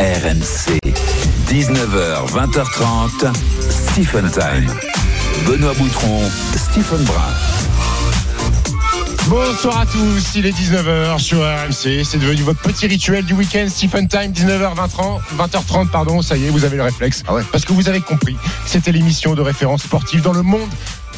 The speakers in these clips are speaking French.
RMC. 19h, 20h30. Stephen Time. Benoît Boutron, Stephen Brun. Bonsoir à tous, il est 19h sur RMC, c'est devenu votre petit rituel du week-end, Stephen Time, 19h, 20h30, pardon, ça y est, vous avez le réflexe. Ah ouais. Parce que vous avez compris, c'était l'émission de référence sportive dans le monde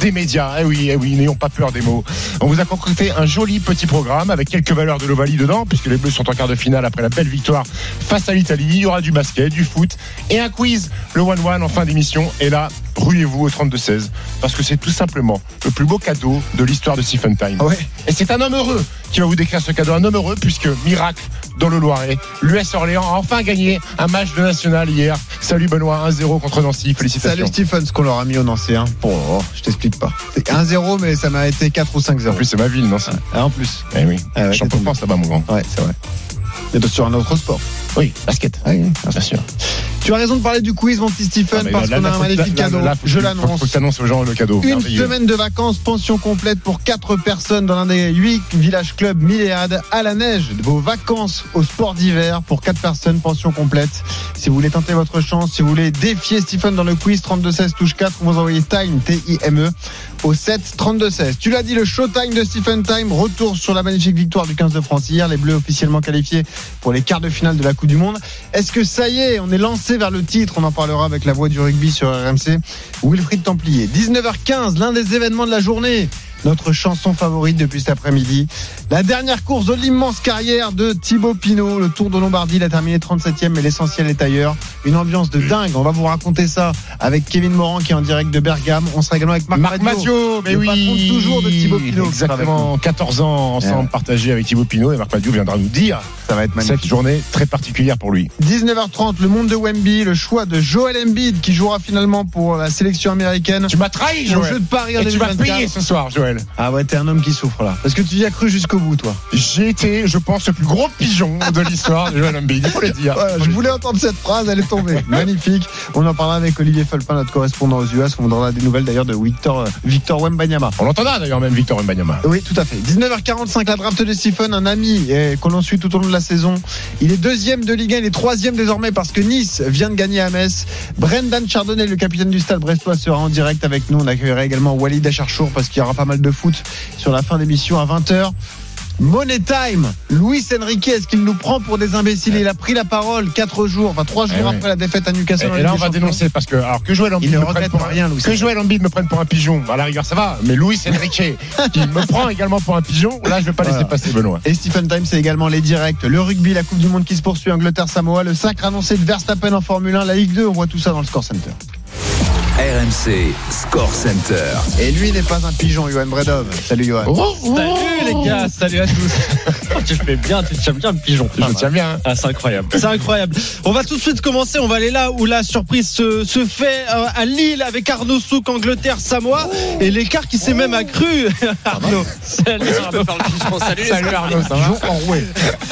des médias. Eh oui, eh oui, n'ayons pas peur des mots. On vous a concocté un joli petit programme avec quelques valeurs de l'Ovalie dedans, puisque les Bleus sont en quart de finale après la belle victoire face à l'Italie. Il y aura du basket, du foot et un quiz, le one-one en fin d'émission. Et là, ruez-vous au 32-16, parce que c'est tout simplement le plus beau cadeau de l'histoire de Stephen Time. Ah ouais. Et c'est un homme heureux qui va vous décrire ce cadeau. Un homme heureux, puisque miracle dans le Loiret, l'US Orléans a enfin gagné un match de national hier. Salut Benoît, 1-0 contre Nancy. Félicitations. Salut Stephen, ce qu'on leur a mis au Nancy. Hein. Bon, oh, je t'explique pas. C'est 1-0, mais ça m'a été 4 ou 5-0. En plus, c'est ma ville, Nancy. Ah, en plus. Eh oui, Ah ouais, champion t'es de France là-bas, mon grand. Ouais, c'est vrai. Mais sur un autre sport. Oui, basket. Oui, Bien sûr. Tu as raison de parler du quiz, mon petit Stephen, Ah, parce qu'on a un faut- magnifique là, cadeau. là, faut- je faut- l'annonce. Faut que t'annonces aux gens le cadeau. Une semaine de vacances, pension complète pour 4 personnes dans l'un des 8 villages clubs Milléade à la neige. Vos vacances au sport d'hiver pour 4 personnes, pension complète. Si vous voulez tenter votre chance, si vous voulez défier Stephen dans le quiz 32-16 touche 4, vous envoyez Time, T-I-M-E, au 7 32-16. Tu l'as dit, le showtime de Stephen Time, retour sur la magnifique victoire du 15 de France hier. Les Bleus officiellement qualifiés pour les quarts de finale de la Coupe du Monde. Est-ce que ça y est, on est lancé vers le titre? On en parlera avec la voix du rugby sur RMC. Wilfried Templier. 19h15, l'un des événements de la journée. Notre chanson favorite depuis cet après-midi. La dernière course de l'immense carrière de Thibaut Pinot. Le Tour de Lombardie, il a terminé 37e, mais l'essentiel est ailleurs. Une ambiance de dingue. On va vous raconter ça avec Kevin Morand qui est en direct de Bergame. On sera également avec Marc, Marc Mathieu, mais le oui. patron toujours de Thibaut Pinot. Exactement, 14 ans ensemble Ouais. partagés avec Thibaut Pinot et Marc Mathieu viendra nous dire Ça va être magnifique. cette journée très particulière pour lui. 19h30, le monde de Wemby, le choix de Joel Embiid qui jouera finalement pour la sélection américaine. Tu m'as trahi, Au Joël. jeu de Paris Et tu vas 2024. payer ce soir, Joël. Ah ouais, t'es un homme qui souffre là. Parce que tu y as cru jusqu'au bout, toi. J'ai été, je pense, le plus gros pigeon de l'histoire de Joël Embiid. Il faut le dire. Voilà, je voulais entendre cette phrase, elle est tombée. Magnifique. On en parlera avec Olivier Fulpin, notre correspondant aux US. On vous donnera des nouvelles d'ailleurs de Victor, euh, Victor Wembanyama. On l'entendra d'ailleurs même Victor Mbanyama. Oui, tout à fait. 19h45, la draft de Stephen, un ami qu'on en suit tout au long de la saison. Il est deuxième de Ligue 1, il est troisième désormais parce que Nice vient de gagner à Metz. Brendan Chardonnay, le capitaine du stade brestois, sera en direct avec nous. On accueillera également Walid Acharchour parce qu'il y aura pas mal de foot sur la fin d'émission à 20h. Money Time, Luis Enrique, est-ce qu'il nous prend pour des imbéciles? Il a pris la parole quatre jours, enfin trois jours Eh ouais. après la défaite à Newcastle. Et là, on va dénoncer parce que, alors que Joël Embiid me prenne pour un- rien, Que Joël Embiid me prenne pour un pigeon, à la rigueur, ça va. Mais Luis Enrique, qui me prend également pour un pigeon, là, je vais pas laisser passer Benoît. Et Stephen Time, c'est également les directs. Le rugby, la Coupe du Monde qui se poursuit, Angleterre-Samoa, le sacre annoncé de Verstappen en Formule 1, la Ligue 2, on voit tout ça dans le Score Center. RMC Score Center. Et lui n'est pas un pigeon, Johan Bredov. Salut Johan. Salut les gars, salut à tous. tu fais bien, tu tiens bien le pigeon. Je tiens bien. hein. Ah, c'est incroyable. C'est incroyable. On va tout de suite commencer. On va aller là où la surprise se, se fait euh, à Lille avec Arnaud Souk, Angleterre, Samoa. Et l'écart qui s'est même accru. Arnaud. Salut Arnaud. peux faire le pigeon. Salut Salut. Arnaud, ça va.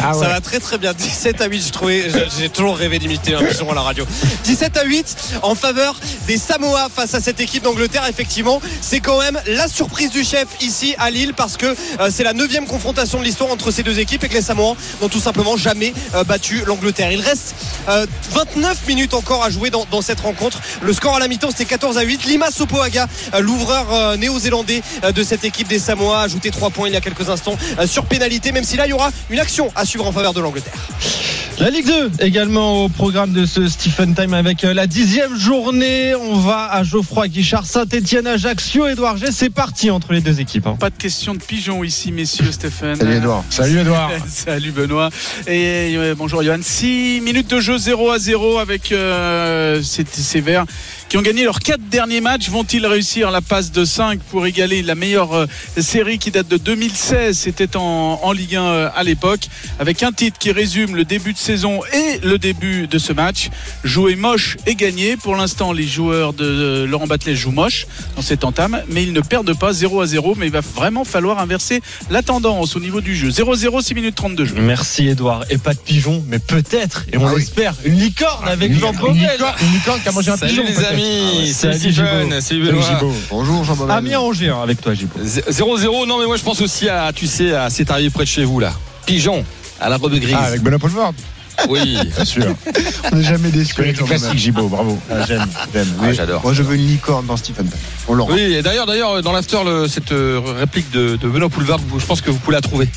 Ah Ça ouais. va très très bien. 17 à 8, je trouvais, j'ai toujours rêvé d'imiter un pigeon à la radio. 17 à 8 en faveur des Samoa face à cette équipe d'Angleterre. Effectivement, c'est quand même la surprise du chef ici à Lille parce que euh, c'est la neuvième confrontation de l'histoire entre ces deux équipes et que les Samoans n'ont tout simplement jamais euh, battu l'Angleterre. Il reste euh, 29 minutes encore à jouer dans, cette rencontre. Le score à la mi-temps c'était 14 à 8. Lima Sopoaga, euh, l'ouvreur euh, néo-zélandais euh, de cette équipe des Samoa, a ajouté 3 points il y a quelques instants euh, sur pénalité, même si là il y aura une action à suivre en faveur de l'Angleterre. La Ligue 2 également au programme de ce Stephen Time avec euh, la dixième journée. On va à Geoffroy Guichard, Saint-Etienne, Ajaccio, Edouard G. C'est parti entre les deux équipes. hein. Pas de question de pigeon ici, messieurs, Stéphane. Salut Edouard. Salut Edouard. Salut Benoît. Et euh, bonjour Johan. 6 minutes de jeu 0 à 0 avec euh, ces, ces Verts qui ont gagné leurs quatre derniers matchs. Vont-ils réussir la passe de 5 pour égaler la meilleure euh, série qui date de 2016 C'était en, en Ligue 1 euh, à l'époque. Avec un titre qui résume le début de saison et le début de ce match. Jouer moche et gagner. Pour l'instant, les joueurs de euh, Laurent Battelet jouent moche dans cette entame, mais ils ne perdent pas 0 à 0. Mais il va vraiment falloir inverser la tendance au niveau du jeu. 0-0, 6 minutes 30 de jeu. Merci Edouard. Et pas de pigeon, mais peut-être, et on Ah oui. l'espère, une licorne avec Une Jean. Une licorne, qui a mangé un Salut pigeon. les amis, Ah ouais, salut salut Stephen. Gibo. Bonjour Jean Bobel. Amiens Angers hein, avec toi, Gibo. 0-0, non mais moi je pense aussi à, tu sais, à c'est arrivé près de chez vous là. Pigeon, à la robe grise. Ah, avec Benoît Poulvord. Oui. Bien sûr. On n'est jamais déçu. connais le classique, Gibo, bravo. Ah, J'aime, j'aime. Ah, Oui. j'adore. Moi, je veux une licorne dans Stephen. On l'aura. Oui, et d'ailleurs, d'ailleurs, dans l'after, le- cette euh, réplique de, de Benoît Poulvard, je pense que vous pouvez la trouver.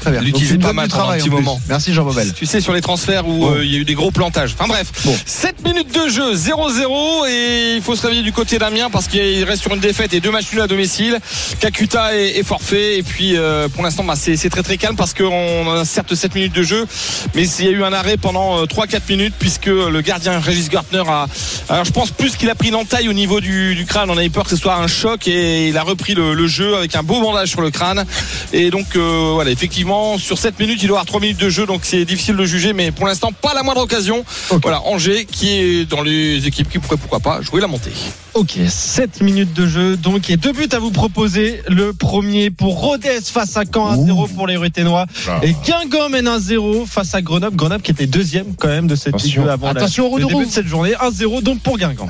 Très bien. l'utiliser pas mal pendant un petit moment. Merci Jean Bobel. Tu sais, sur les transferts où Bon. euh, il y a eu des gros plantages. Enfin bref, Bon. 7 minutes de jeu, 0-0 et il faut se réveiller du côté d'Amiens parce qu'il reste sur une défaite et deux matchs nuls à domicile. Kakuta est, est forfait et puis euh, pour l'instant bah, c'est très très calme parce qu'on a certes 7 minutes de jeu mais il y a eu un arrêt pendant euh, 3-4 minutes puisque le gardien Régis Gartner a alors je pense plus qu'il a pris l'entaille au niveau du, du crâne on avait peur que ce soit un choc et il a repris le, le jeu avec un beau bandage sur le crâne et donc euh, voilà effectivement sur 7 minutes il doit avoir 3 minutes de jeu donc c'est difficile de juger mais pour l'instant pas la moindre occasion voilà Angers qui est dans les équipes qui pourraient pourquoi pas jouer la montée Ok, 7 minutes de jeu, donc et deux buts à vous proposer. Le premier pour Rodez face à Caen, 1-0 pour les Ruténois. Ah. Et Guingamp mène 1-0 face à Grenoble. Grenoble qui était deuxième quand même de cette Attention. Ligue 2 avant la- Attention le Roux-de-Roux. début de cette journée. 1-0 donc pour Guingamp.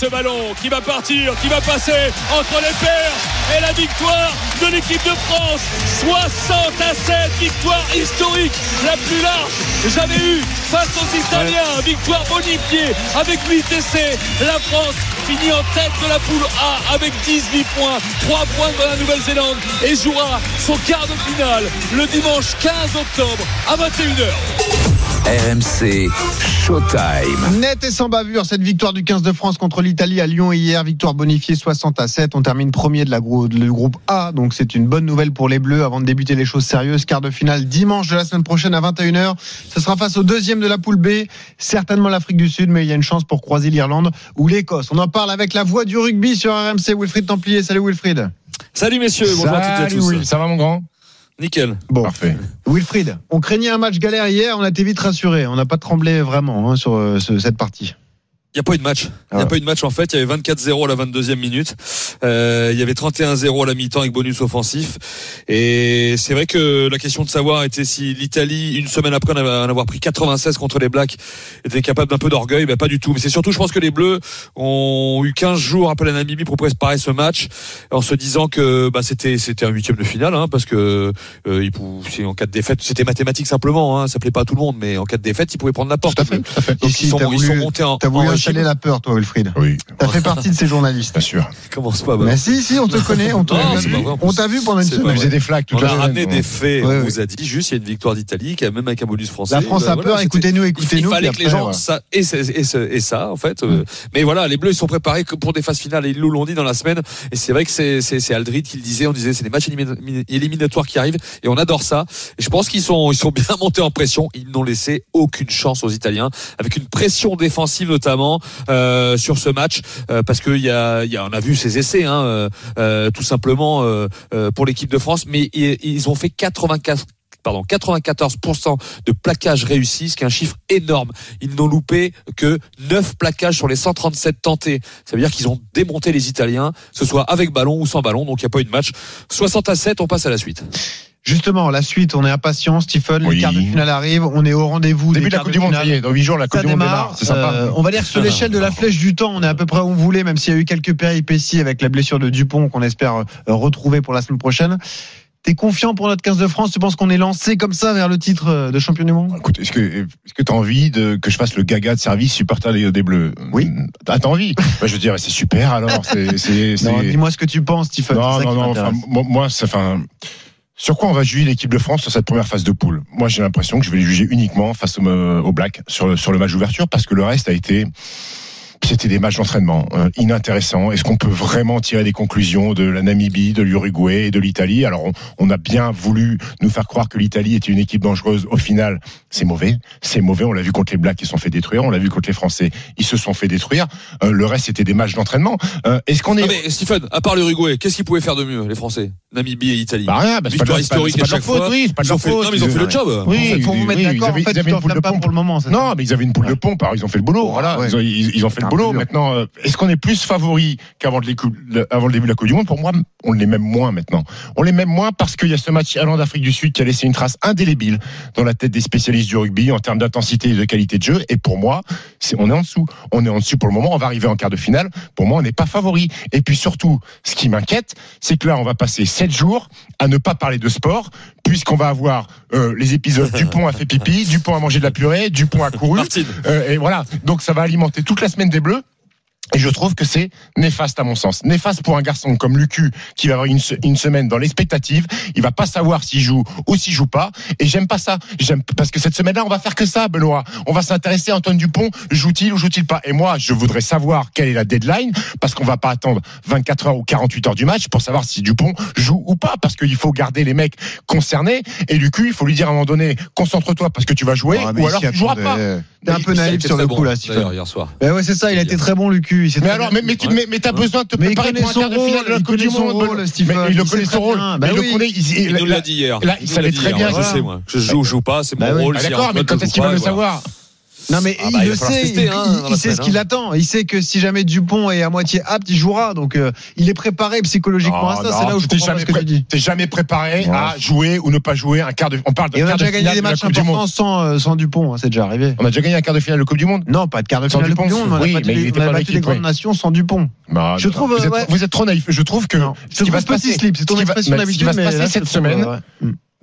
Ce ballon qui va partir, qui va passer entre les paires et la victoire de l'équipe de France. 60 à 7, victoire historique, la plus large jamais eue face aux Italiens. Victoire bonifiée avec 8 essais. La France finit en tête de la poule A avec 18 points, 3 points dans la Nouvelle-Zélande et jouera son quart de finale le dimanche 15 octobre à 21h. RMC Showtime. Net et sans bavure, cette victoire du 15 de France contre l'Italie à Lyon hier, victoire bonifiée 60 à 7. On termine premier de la groupe A, donc c'est une bonne nouvelle pour les Bleus avant de débuter les choses sérieuses. Quart de finale dimanche de la semaine prochaine à 21h. Ce sera face au deuxième de la poule B, certainement l'Afrique du Sud, mais il y a une chance pour croiser l'Irlande ou l'Écosse. On en parle avec la voix du rugby sur RMC, Wilfried Templier. Salut Wilfried. salut messieurs bonjour à toutes et à Salut, tous. Ça va, mon grand? Nickel Bon, Parfait. Wilfried, on craignait un match galère hier, on a été vite rassuré. On n'a pas tremblé vraiment hein, sur euh, ce- cette partie. Il n'y a pas eu de match. Il n'y Ah. a pas eu de match en fait. Il y avait 24-0 à la 22e minute. Euh, il y avait 31-0 à la mi-temps avec bonus offensif. Et c'est vrai que la question de savoir était si l'Italie, une semaine après en avoir- pris 96 contre les Blacks, était capable d'un peu d'orgueil. Ben, pas du tout. Mais c'est surtout, je pense que les Bleus ont eu 15 jours après la Namibie pour préparer ce match en se disant que bah, c'était c'était un huitième de finale hein, parce que euh, ils en cas de défaite, c'était mathématique simplement. Hein, ça plaît pas à tout le monde, mais en cas de défaite, ils pouvaient prendre la porte. Tout à fait, tout à fait. Donc Ici, ils, sont, ils sont montés en installer la peur, toi, Wilfried. Oui, T'as fait partie de ces journalistes. bien sûr. Commence pas. bah. Mais si, si, on te connaît, on on t'a vu, on pendant une On semaine. faisait des flaques On la a ramené des faits, on vous a dit juste il y a une victoire d'Italie, qui a même avec un bonus français. La France Bah, a peur, c'était- écoutez-nous, Il, écoutez-nous. fallait que les gens ça et, ça en fait. euh, Mais voilà, les Bleus ils sont préparés que pour des phases finales et ils nous l'ont dit dans la semaine. Et c'est vrai que c'est c'est c'est Aldrid qui le disait. On disait c'est des matchs élimina- éliminatoires qui arrivent et on adore ça. Et je pense qu'ils sont ils sont bien montés en pression. Ils n'ont laissé aucune chance aux Italiens avec une pression défensive notamment euh, sur ce match euh, parce que a, on a vu ces essais hein, euh, tout simplement pour l'équipe de France, mais ils, ont fait 84 pardon, 94% de plaquages réussis, ce qui est un chiffre énorme. Ils n'ont loupé que 9 plaquages sur les 137 tentés. Ça veut dire qu'ils ont démonté les Italiens, ce soit avec ballon ou sans ballon, donc il n'y a pas eu de match. 60 à 7, on passe à la suite. Justement, la suite, on est impatient, Stephen. Oui. Les quarts de finale arrivent, on est au rendez-vous. Début des de la Coupe du Monde, ça dans 8 jours, la Coupe Ça du Monde démarre. démarre. C'est sympa. Euh, on va dire que sur l'échelle de la flèche du temps, on est à peu près où on voulait, même s'il y a eu quelques péripéties avec la blessure de Dupont qu'on espère euh, retrouver pour la semaine prochaine. T'es confiant pour notre 15 de France? Tu penses qu'on est lancé comme ça vers le titre euh, de champion du monde? Écoute, est-ce que est-ce que t'as envie de que je fasse le gaga de service supporter des, Bleus? Oui. T'as t'as envie? Bah, Je dirais c'est super alors. C'est c'est Non, c'est- dis-moi ce que tu penses, Stephen. non ça non non. enfin, moi, c'est enfin. Sur quoi on va juger l'équipe de France sur cette première phase de poule? Moi, j'ai l'impression que je vais les juger uniquement face au, au Black sur, sur le match d'ouverture parce que le reste a été c'était des matchs d'entraînement euh, inintéressants. Est-ce qu'on peut vraiment tirer des conclusions de la Namibie, de l'Uruguay et de l'Italie? Alors, on, on a bien voulu nous faire croire que l'Italie était une équipe dangereuse. Au final, c'est mauvais. C'est mauvais. On l'a vu contre les Blacks, ils se sont fait détruire. On l'a vu contre les Français, ils se sont fait détruire. Euh, le reste, c'était des matchs d'entraînement. Euh, Est-ce qu'on est... Ah, mais Stephen, à part l'Uruguay, qu'est-ce qu'ils pouvaient faire de mieux, les Français? Namibie et Italie Bah rien, bah, c'est pas de Victoire pas- historique pas à de leur chaque faute, fois. oui, c'est pas de Ils ont leur fait, faute. non, mais ils ont fait le job. Oui, En fait, pour vous oui, mettre oui, d'accord, ils avaient- en fait, ils avaient tu une poule de pompe. pour le moment. Non, mais ils avaient une poule de pompe. Alors, ils ont fait le boulot. Voilà, ouais. ils, ont, ils- ils ont fait boulot. Maintenant, est-ce qu'on est plus favori qu'avant le, le- avant le début de la Coupe du Monde? Pour moi, on l'est même moins maintenant. On l'est même moins parce qu'il y a ce match Irlande-Afrique du Sud qui a laissé une trace indélébile dans la tête des spécialistes du rugby en termes d'intensité et de qualité de jeu. Et pour moi, c'est, on est en dessous. On est en dessous pour le moment. On va arriver en quart de finale. Pour moi, on n'est pas favori. Et puis surtout, ce qui m'inquiète, c'est que là, on va passer sept jours à ne pas parler de sport, puisqu'on va avoir euh, les épisodes Dupont a fait pipi, Dupont a mangé de la purée, Dupont a couru. Euh, et voilà. Donc ça va alimenter toute la semaine des. Et je trouve que c'est néfaste à mon sens. Néfaste pour un garçon comme Lucu qui va avoir une, une semaine dans l'expectative. Il va pas savoir s'il joue ou s'il joue pas. Et j'aime pas ça. J'aime parce que cette semaine-là, on va faire que ça, Benoît. On va s'intéresser à Antoine Dupont. Joue-t-il ou joue-t-il pas? Et moi, je voudrais savoir quelle est la deadline parce qu'on va pas attendre 24 heures ou 48 heures du match pour savoir si Dupont joue ou pas parce qu'il faut garder les mecs concernés. Et Lucu, il faut lui dire à un moment donné, concentre-toi parce que tu vas jouer ou il alors tu joueras pas. T'es un peu naïf sur le bon, coup là, Stephen. hier soir. Ben ouais, c'est ça, il a été très bon, Lucu. Il s'est Mais alors, mais, mais, tu, mais, mais t'as besoin de te Mais il préparer connaît pour un son quart de finale rôle, de la il Coupe du Monde. il connaît son rôle. Bah il le oui. connaît. il- Il nous l'a dit hier. là, il savait très bien. Je sais, moi. Je joue ou joue pas, c'est Bah mon oui. rôle. Ah, D'accord, mais quand est-ce qu'il va le savoir Non mais Ah il bah, il le sait, tester, il, hein, il- sait ce semaine, qu'il hein. attend. Il sait que si jamais Dupont est à moitié apte, il jouera. Donc euh, il est préparé psychologiquement à ça. C'est là où je comprends jamais ce que tu dis. T'es jamais préparé Ouais. à jouer ou ne pas jouer un quart de. On parle de Et on a déjà gagné des matchs importants sans, euh, sans Dupont, hein, c'est déjà arrivé. On a déjà gagné un quart de finale de Coupe du Monde. Non, pas de quart de finale de Coupe du Monde, on a battu les grandes nations sans Dupont. Non, Je trouve, vous, êtes, êtes trop naïf. Je trouve que ce qui va se passer, c'est ton ce qui va- expression mais ce qui d'habitude, va se passer cette semaine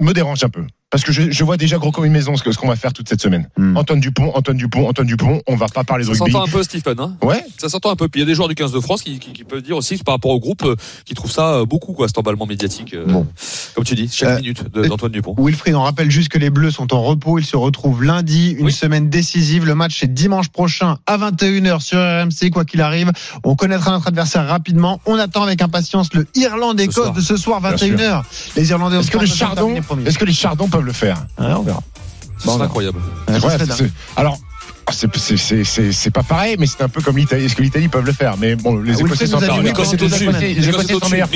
me dérange un peu. Parce que je, je vois déjà gros comme une maison ce qu'on va faire toute cette semaine. Hmm. Antoine Dupont, Antoine Dupont, Antoine Dupont. On va pas parler de Ça rugby. s'entend un peu, Stephen. Hein? Ouais. ça s'entend un peu. Puis il y a des joueurs du 15 de France qui, qui, qui peuvent dire aussi par rapport au groupe, euh, qui trouvent ça euh, beaucoup, quoi, cet emballement médiatique. euh, Bon. Comme tu dis, chaque Euh, minute d'Antoine Dupont. Wilfried, on rappelle juste que les Bleus sont en repos. Ils se retrouvent lundi, une Oui. semaine décisive. Le match est dimanche prochain à 21h sur RMC, quoi qu'il arrive. On connaîtra notre adversaire rapidement. On attend avec impatience le Irlande-Écosse de ce soir, Bien 21h. Les Irlandais ont Est-ce que les chardons, est-ce que les chardons peuvent le faire Ouais, on verra. Bon, incroyable. Alors. C'est- c'est- c'est- C'est c'est pas pareil, mais c'est un peu comme l'Italie. Est-ce que l'Italie peuvent le faire Mais bon, les Ah, Écossais sont meilleurs. Les. Écossais- sont meilleurs.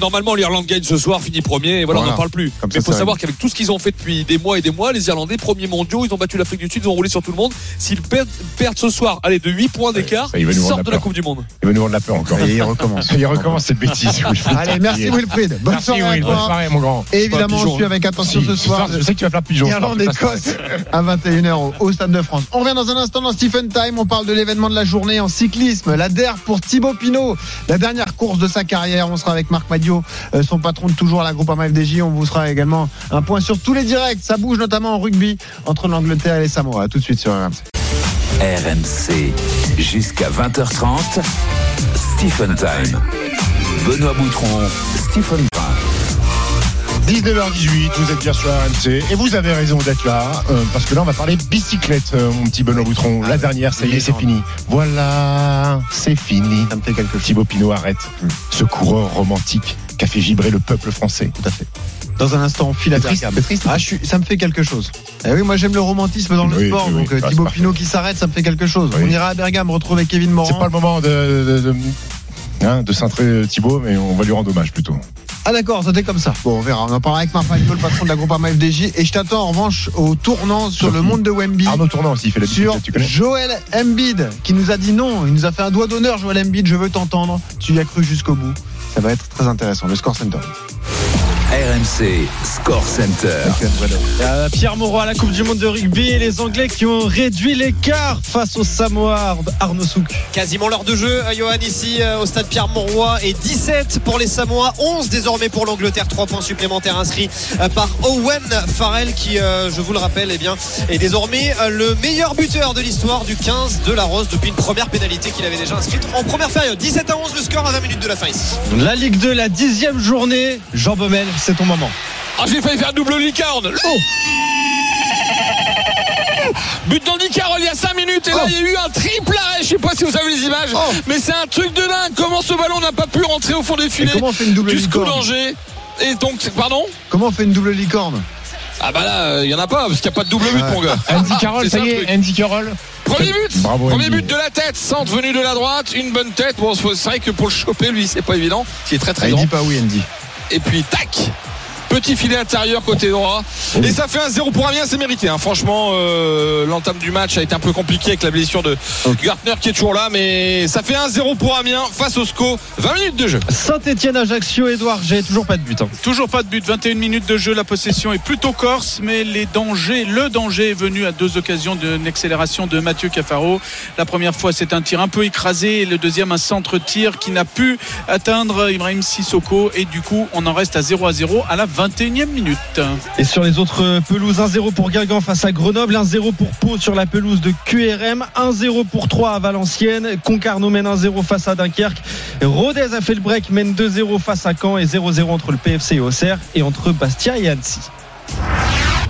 Normalement, l'Irlande gagne ce soir, finit premier, et voilà, on n'en parle plus. Mais il faut savoir qu'avec tout ce qu'ils ont fait depuis des mois et des mois, les Irlandais, premiers mondiaux, ils ont battu l'Afrique du Sud, ils ont roulé sur tout le monde. S'ils perdent, perdent ce soir, allez, de 8 points d'écart, ils sortent de la. Coupe du Monde. Il va nous rendre la peur encore. Et il recommence. Il recommence cette bêtise. Allez, merci Wilfried. Bonne Merci, soirée. Bonne soirée, mon grand. Et évidemment, on pigeon. suit avec attention ce soir. Je sais que tu vas faire pigeon. Irlande-Écosse à 21h au, au Stade de France. On revient dans un instant dans Stephen Time. On parle de l'événement de la journée en cyclisme. La DER pour Thibaut Pinot. La dernière course de sa carrière. On sera avec Marc Madio, euh, son patron de toujours à la groupe FDJ. On vous sera également un point sur tous les directs. Ça bouge notamment en rugby entre l'Angleterre et les Samoa. Tout de suite sur RMC. RMC, jusqu'à 20h30, Stephen Time. Benoît Boutron, Stephen Brun. 19h18, vous êtes bien sur RMC et vous avez raison d'être là euh, parce que là on va parler bicyclette, euh, mon petit Benoît Boutron. La dernière, ça y est, c'est fini. Voilà, c'est fini. Ça me fait quelque chose. Thibaut Pinot arrête. Ce coureur romantique qui a fait vibrer le peuple français. Tout à fait. Dans un instant, on file à triste, triste. Ah, je suis, ça me fait quelque chose. Eh oui, moi j'aime le romantisme dans le Oui, sport. oui, donc euh, Ah, Thibaut. Pinot qui s'arrête, ça me fait quelque chose. On ira à Bergame retrouver Kevin Morand. C'est pas le moment de, de, de, hein, de cintrer Thibaut, mais on va lui rendre hommage plutôt. Ah d'accord, c'était comme ça. Bon, on verra. On en parlera avec Marc Magnol, le patron de la groupe FDJ. Et je t'attends en revanche au tournant sur le monde de Wemby. Arnaud Tournant aussi, il fait la Sur tu connais Joël Embiid, qui nous a dit non. Il nous a fait un doigt d'honneur, Joël Embiid. Je veux t'entendre. Tu y as cru jusqu'au bout. Ça va être très intéressant. Le Score Center. RMC, Score Center. Euh, Pierre Moreau à la Coupe du Monde de rugby et les Anglais qui ont réduit l'écart face aux Samoa. Arnaud Souk. Quasiment l'heure de jeu, euh, Johan, ici euh, au stade Pierre-Mauroy. Et 17 pour les Samoa, 11 désormais pour l'Angleterre. 3 points supplémentaires inscrits par Owen Farrell, qui, je vous le rappelle, eh bien, est désormais le meilleur buteur de l'histoire du 15 de la Rose depuis une première pénalité qu'il avait déjà inscrite en première période. 17 à 11 le score à 20 minutes de la fin ici. La Ligue 2, la dixième journée. Jean Baumel, c'est ton moment. Ah, j'ai failli faire double licorne. Oh. But dans le licorne il y a 5 minutes et là Oh. il y a eu un triple arrêt. Je sais pas si vous avez les images, Oh. mais c'est un truc de dingue. Comment ce ballon n'a pas pu rentrer au fond des Et filets comment on fait une double jusqu'au licorne danger Et donc, pardon Comment on fait une double licorne Ah bah là, il y en a pas parce qu'il n'y a pas de double but, mon gars. Andy Carroll, C'est ça ça, y est. Andy Carroll. Premier but Bravo, Premier Andy. but de la tête, centre venu de la droite, une bonne tête. Bon, c'est vrai que pour le choper, lui, c'est pas évident. Il est très très Ah, Il grand. dit pas oui, Andy. Et puis, tac Petit filet intérieur côté droit. Et ça fait un 0 pour Amiens, c'est mérité. hein. Franchement, euh, l'entame du match a été un peu compliqué avec la blessure de Gartner qui est toujours là. Mais ça fait un 0 pour Amiens face au SCO. 20 minutes de jeu. Saint-Etienne, Ajaccio, Edouard, j'ai toujours pas de but. hein. Toujours pas de but, 21 minutes de jeu, la possession est plutôt corse, mais les dangers, le danger est venu à deux occasions d'une accélération de Mathieu Cafaro. La première fois, c'est un tir un peu écrasé, et le deuxième, un centre-tir qui n'a pu atteindre Ibrahim Sissoko, et du coup, on en reste à 0 à 0 à la 21e minute. Et sur les autres pelouses, 1-0 pour Guingamp face à Grenoble, 1-0 pour Pau sur la pelouse de QRM, 1-0 pour 3 à Valenciennes, Concarneau mène 1-0 face à Dunkerque, Rodez a fait le break, mène 2-0 face à Caen et 0-0 entre le PFC et Auxerre et entre Bastia et Annecy.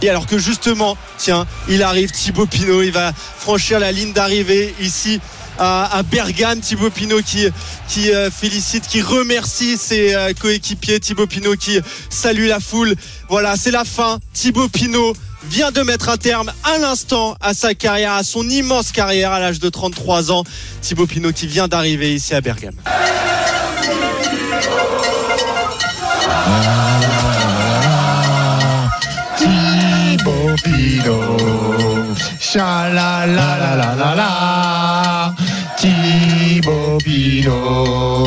Et alors que justement, tiens, il arrive Thibaut Pinot, il va franchir la ligne d'arrivée ici à, Bergame. Thibaut Pinot qui, qui euh, félicite, qui remercie ses euh, coéquipiers. Thibaut Pinot qui salue la foule. Voilà, c'est la fin. Thibaut Pinot vient de mettre un terme à l'instant à sa carrière, à son immense carrière à l'âge de 33 ans. Thibaut Pinot qui vient d'arriver ici à Bergame. Thibaut Pinot. Cha-la-la-la-la-la. Thibaut Pinot.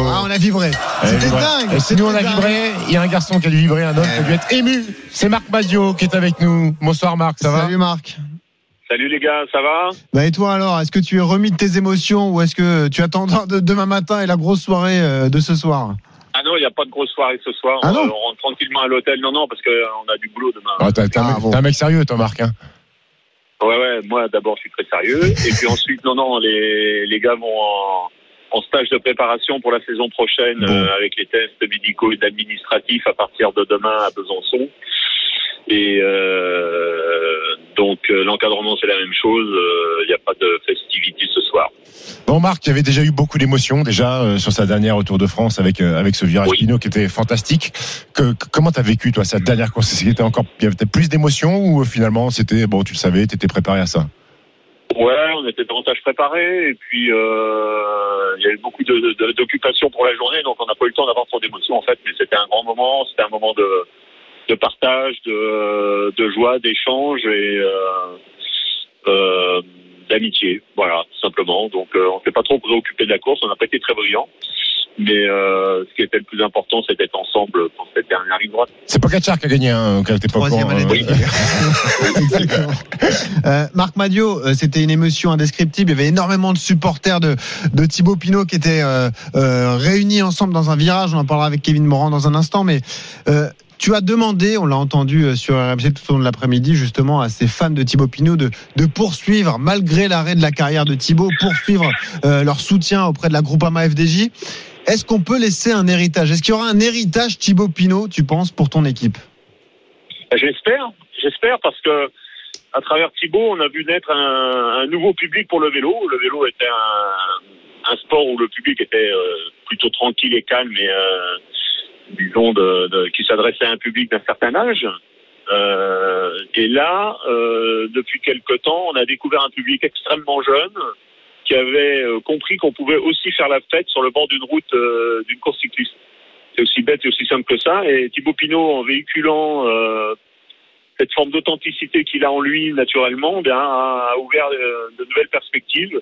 Ah, on a vibré. C'était dingue. Et si nous on a vibré, il y a un garçon qui a dû vibrer, un homme qui a dû être ému. C'est Marc Madio qui est avec nous. Bonsoir Marc, ça va Salut Marc. Salut les gars, ça va Bah et toi alors, est-ce que tu es remis de tes émotions ou est-ce que tu attends de- demain matin et la grosse soirée euh, de ce soir? Ah non, il n'y a pas de grosse soirée ce soir. Ah on, non on rentre tranquillement à l'hôtel. Non, non, parce qu'on a du boulot demain. Ah, T'es un, Ah, bon. un mec sérieux, toi Marc. hein. Ouais, ouais, moi d'abord je suis très sérieux. Et puis ensuite, non, non, les, les gars vont en, en stage de préparation pour la saison prochaine Bon. euh, avec les tests médicaux et administratifs à partir de demain à Besançon. Et euh, donc euh, l'encadrement c'est la même chose. euh, Il n'y a pas de festivité ce soir. Bon Marc, il y avait déjà eu beaucoup d'émotions déjà euh, sur sa dernière Tour de France avec euh, avec ce virage Oui. Pinot qui était fantastique. Que, que- comment t'as vécu toi cette dernière course? Est-ce qu'il y était encore il y avait plus d'émotions ou euh, finalement c'était bon tu le savais, t'étais préparé à ça? Ouais, on était davantage préparés et puis il y avait beaucoup de- de- d'occupations pour la journée, donc on n'a pas eu le temps d'avoir trop d'émotions en fait, mais c'était un grand moment, c'était un moment de, de partage, de, de joie, d'échange et euh, euh, d'amitié, voilà, tout simplement. Donc euh, on s'est pas trop préoccupé de la course, on n'a pas été très brillant, mais euh, ce qui était le plus important, c'est d'être ensemble pour cette dernière ligne droite. C'est Pogacar qui a gagné hein, quand t'es pas Troisième année euh. Exactement. Euh, Marc Madio, euh, c'était une émotion indescriptible. Il y avait énormément de supporters de, de Thibaut Pinot qui étaient euh, euh, réunis ensemble dans un virage. On en parlera avec Kevin Morand dans un instant. Mais euh, tu as demandé, on l'a entendu euh, sur RMC tout au long de l'après-midi, justement, à ces fans de Thibaut Pinot de, poursuivre, malgré l'arrêt de la carrière de Thibaut, poursuivre euh, leur soutien auprès de la Groupama FDJ. Est-ce qu'on peut laisser un héritage? Est-ce qu'il y aura un héritage Thibaut Pinot, tu penses, pour ton équipe? Ben, J'espère, j'espère parce que à travers Thibaut, on a vu naître un, nouveau public pour le vélo. Le vélo était un, un sport où le public était euh, plutôt tranquille et calme et euh, disons de, de- qui s'adressait à un public d'un certain âge. Euh, et là, euh, depuis quelque temps, on a découvert un public extrêmement jeune qui avait euh, compris qu'on pouvait aussi faire la fête sur le bord d'une route euh, d'une course cycliste. C'est aussi bête et aussi simple que ça. Et Thibaut Pinot, en véhiculant euh, cette forme d'authenticité qu'il a en lui naturellement, bien, a ouvert de nouvelles perspectives.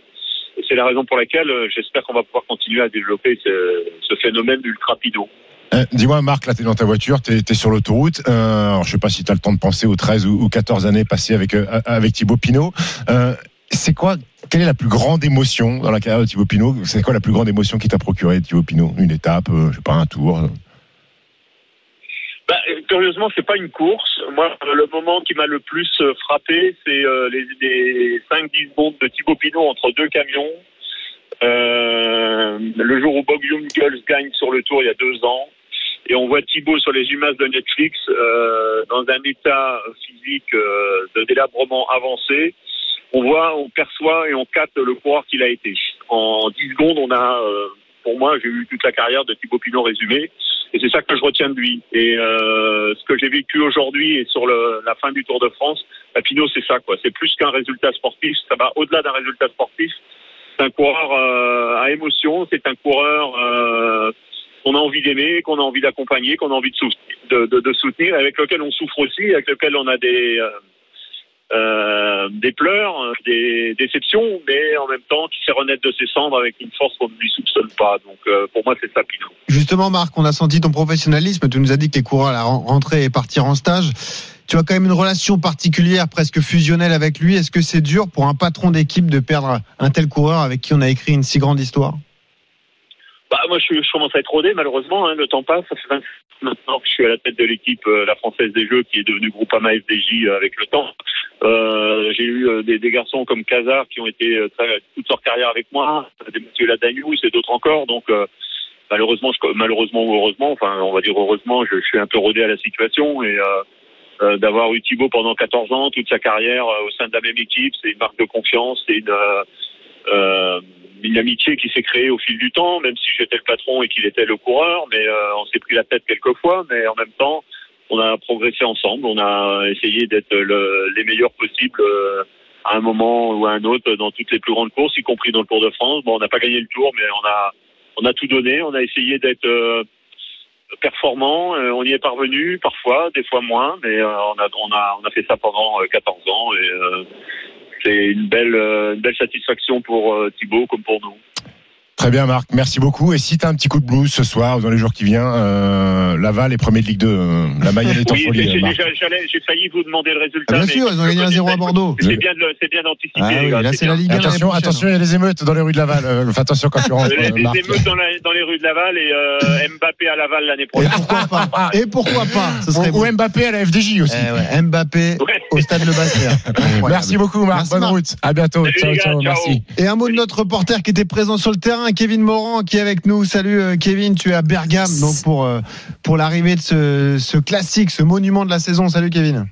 C'est la raison pour laquelle j'espère qu'on va pouvoir continuer à développer ce, ce phénomène d'ultrapido. Euh, Dis-moi, Marc, là, t'es dans ta voiture, t'es es sur l'autoroute. Euh, alors, je sais pas si t'as le temps de penser aux 13 ou, ou 14 années passées avec euh, avec Thibaut Pinot. Euh, c'est quoi Quelle est la plus grande émotion dans la carrière de Thibaut Pinot? C'est quoi la plus grande émotion qui t'a procuré Thibaut Pinot? Une étape, je sais pas, un tour? Bah, curieusement, c'est pas une course. Moi, le moment qui m'a le plus frappé, c'est les, les 5-10 secondes de Thibaut Pinot entre deux camions. Le jour où Bob Jungels gagne sur le tour il y a deux ans. Et on voit Thibaut sur les images de Netflix euh, dans un état physique euh, de délabrement avancé. On voit, on perçoit et on capte le coureur qu'il a été. En 10 secondes, on a, euh, pour moi, j'ai eu toute la carrière de Thibaut Pinot résumée. Et c'est ça que je retiens de lui. Et euh, ce que j'ai vécu aujourd'hui et sur le, la fin du Tour de France, bah, Pinot, c'est ça, quoi. C'est plus qu'un résultat sportif. Ça va au-delà d'un résultat sportif. C'est un coureur euh, à émotion. C'est un coureur euh, qu'on a envie d'aimer, qu'on a envie d'accompagner, qu'on a envie de, sou- de, de- de soutenir, avec lequel on souffre aussi, avec lequel on a des euh, euh, des pleurs, des déceptions, mais en même temps qui sait renaître de ses cendres avec une force qu'on ne lui soupçonne pas. Donc euh, pour moi, c'est ça Pinot. Justement, Marc, on a senti ton professionnalisme. Tu nous as dit que les coureurs allaient ren- rentrer et partir en stage. Tu as quand même une relation particulière, presque fusionnelle avec lui. Est-ce que c'est dur pour un patron d'équipe de perdre un tel coureur avec qui on a écrit une si grande histoire? Bah, moi, je, je commence à être rodé, malheureusement. Hein, le temps passe. Ça fait 20 maintenant que je suis à la tête de l'équipe, euh, la Française des Jeux, qui est devenue Groupama FDJ euh, avec le temps. Euh, J'ai eu euh, des, des garçons comme Kazar qui ont été euh, toute leur carrière avec moi, des Mathieu Ladagnou et d'autres encore. Donc, euh, malheureusement, je, malheureusement ou heureusement, enfin, on va dire heureusement, je, je suis un peu rodé à la situation et euh, euh, d'avoir eu Thibaut pendant 14 ans, toute sa carrière euh, au sein de la même équipe, c'est une marque de confiance, c'est une euh, euh, une amitié qui s'est créée au fil du temps, même si j'étais le patron et qu'il était le coureur, mais euh, on s'est pris la tête quelques fois, mais en même temps, on a progressé ensemble, on a essayé d'être le- les meilleurs possibles euh, à un moment ou à un autre dans toutes les plus grandes courses, y compris dans le Tour de France. Bon, on n'a pas gagné le Tour, mais on a on a tout donné, on a essayé d'être euh, performant, euh, on y est parvenu parfois, des fois moins, mais euh, on a on a on a fait ça pendant euh, 14 ans et euh, c'est une belle euh, belle satisfaction pour euh, Thibaut comme pour nous. Très bien, Marc. Merci beaucoup. Et si tu as un petit coup de blues ce soir ou dans les jours qui viennent, euh, Laval est premier de Ligue 2. euh, la Mayenne est en Oui, folie. j'ai- failli vous demander le résultat. Ah, bien mais sûr, ils ont gagné je 1-0 à Bordeaux. C'est bien, bien d'anticiper. Ah oui, gars, là, c'est la bien. Ligue 1 l'année Attention, attention, il y a des émeutes dans les rues de Laval. Euh, Fais attention quand tu rentres, Les, Marc. émeutes dans, la- dans les rues de Laval et euh, Mbappé à Laval l'année Et prochaine. pourquoi pas Et pourquoi pas Ce serait Ou. Mbappé à la FDJ aussi. Eh ouais, Mbappé Ouais. au stade Le Bastia. Merci beaucoup, Marc. Bonne route. À bientôt. Ciao. ciao. Merci. Et un mot de notre reporter qui était présent sur le terrain, Kevin Morand, qui est avec nous. Salut euh, Kevin, tu es à Bergame donc pour euh, pour l'arrivée de ce, ce classique, ce monument de la saison. Salut Kevin.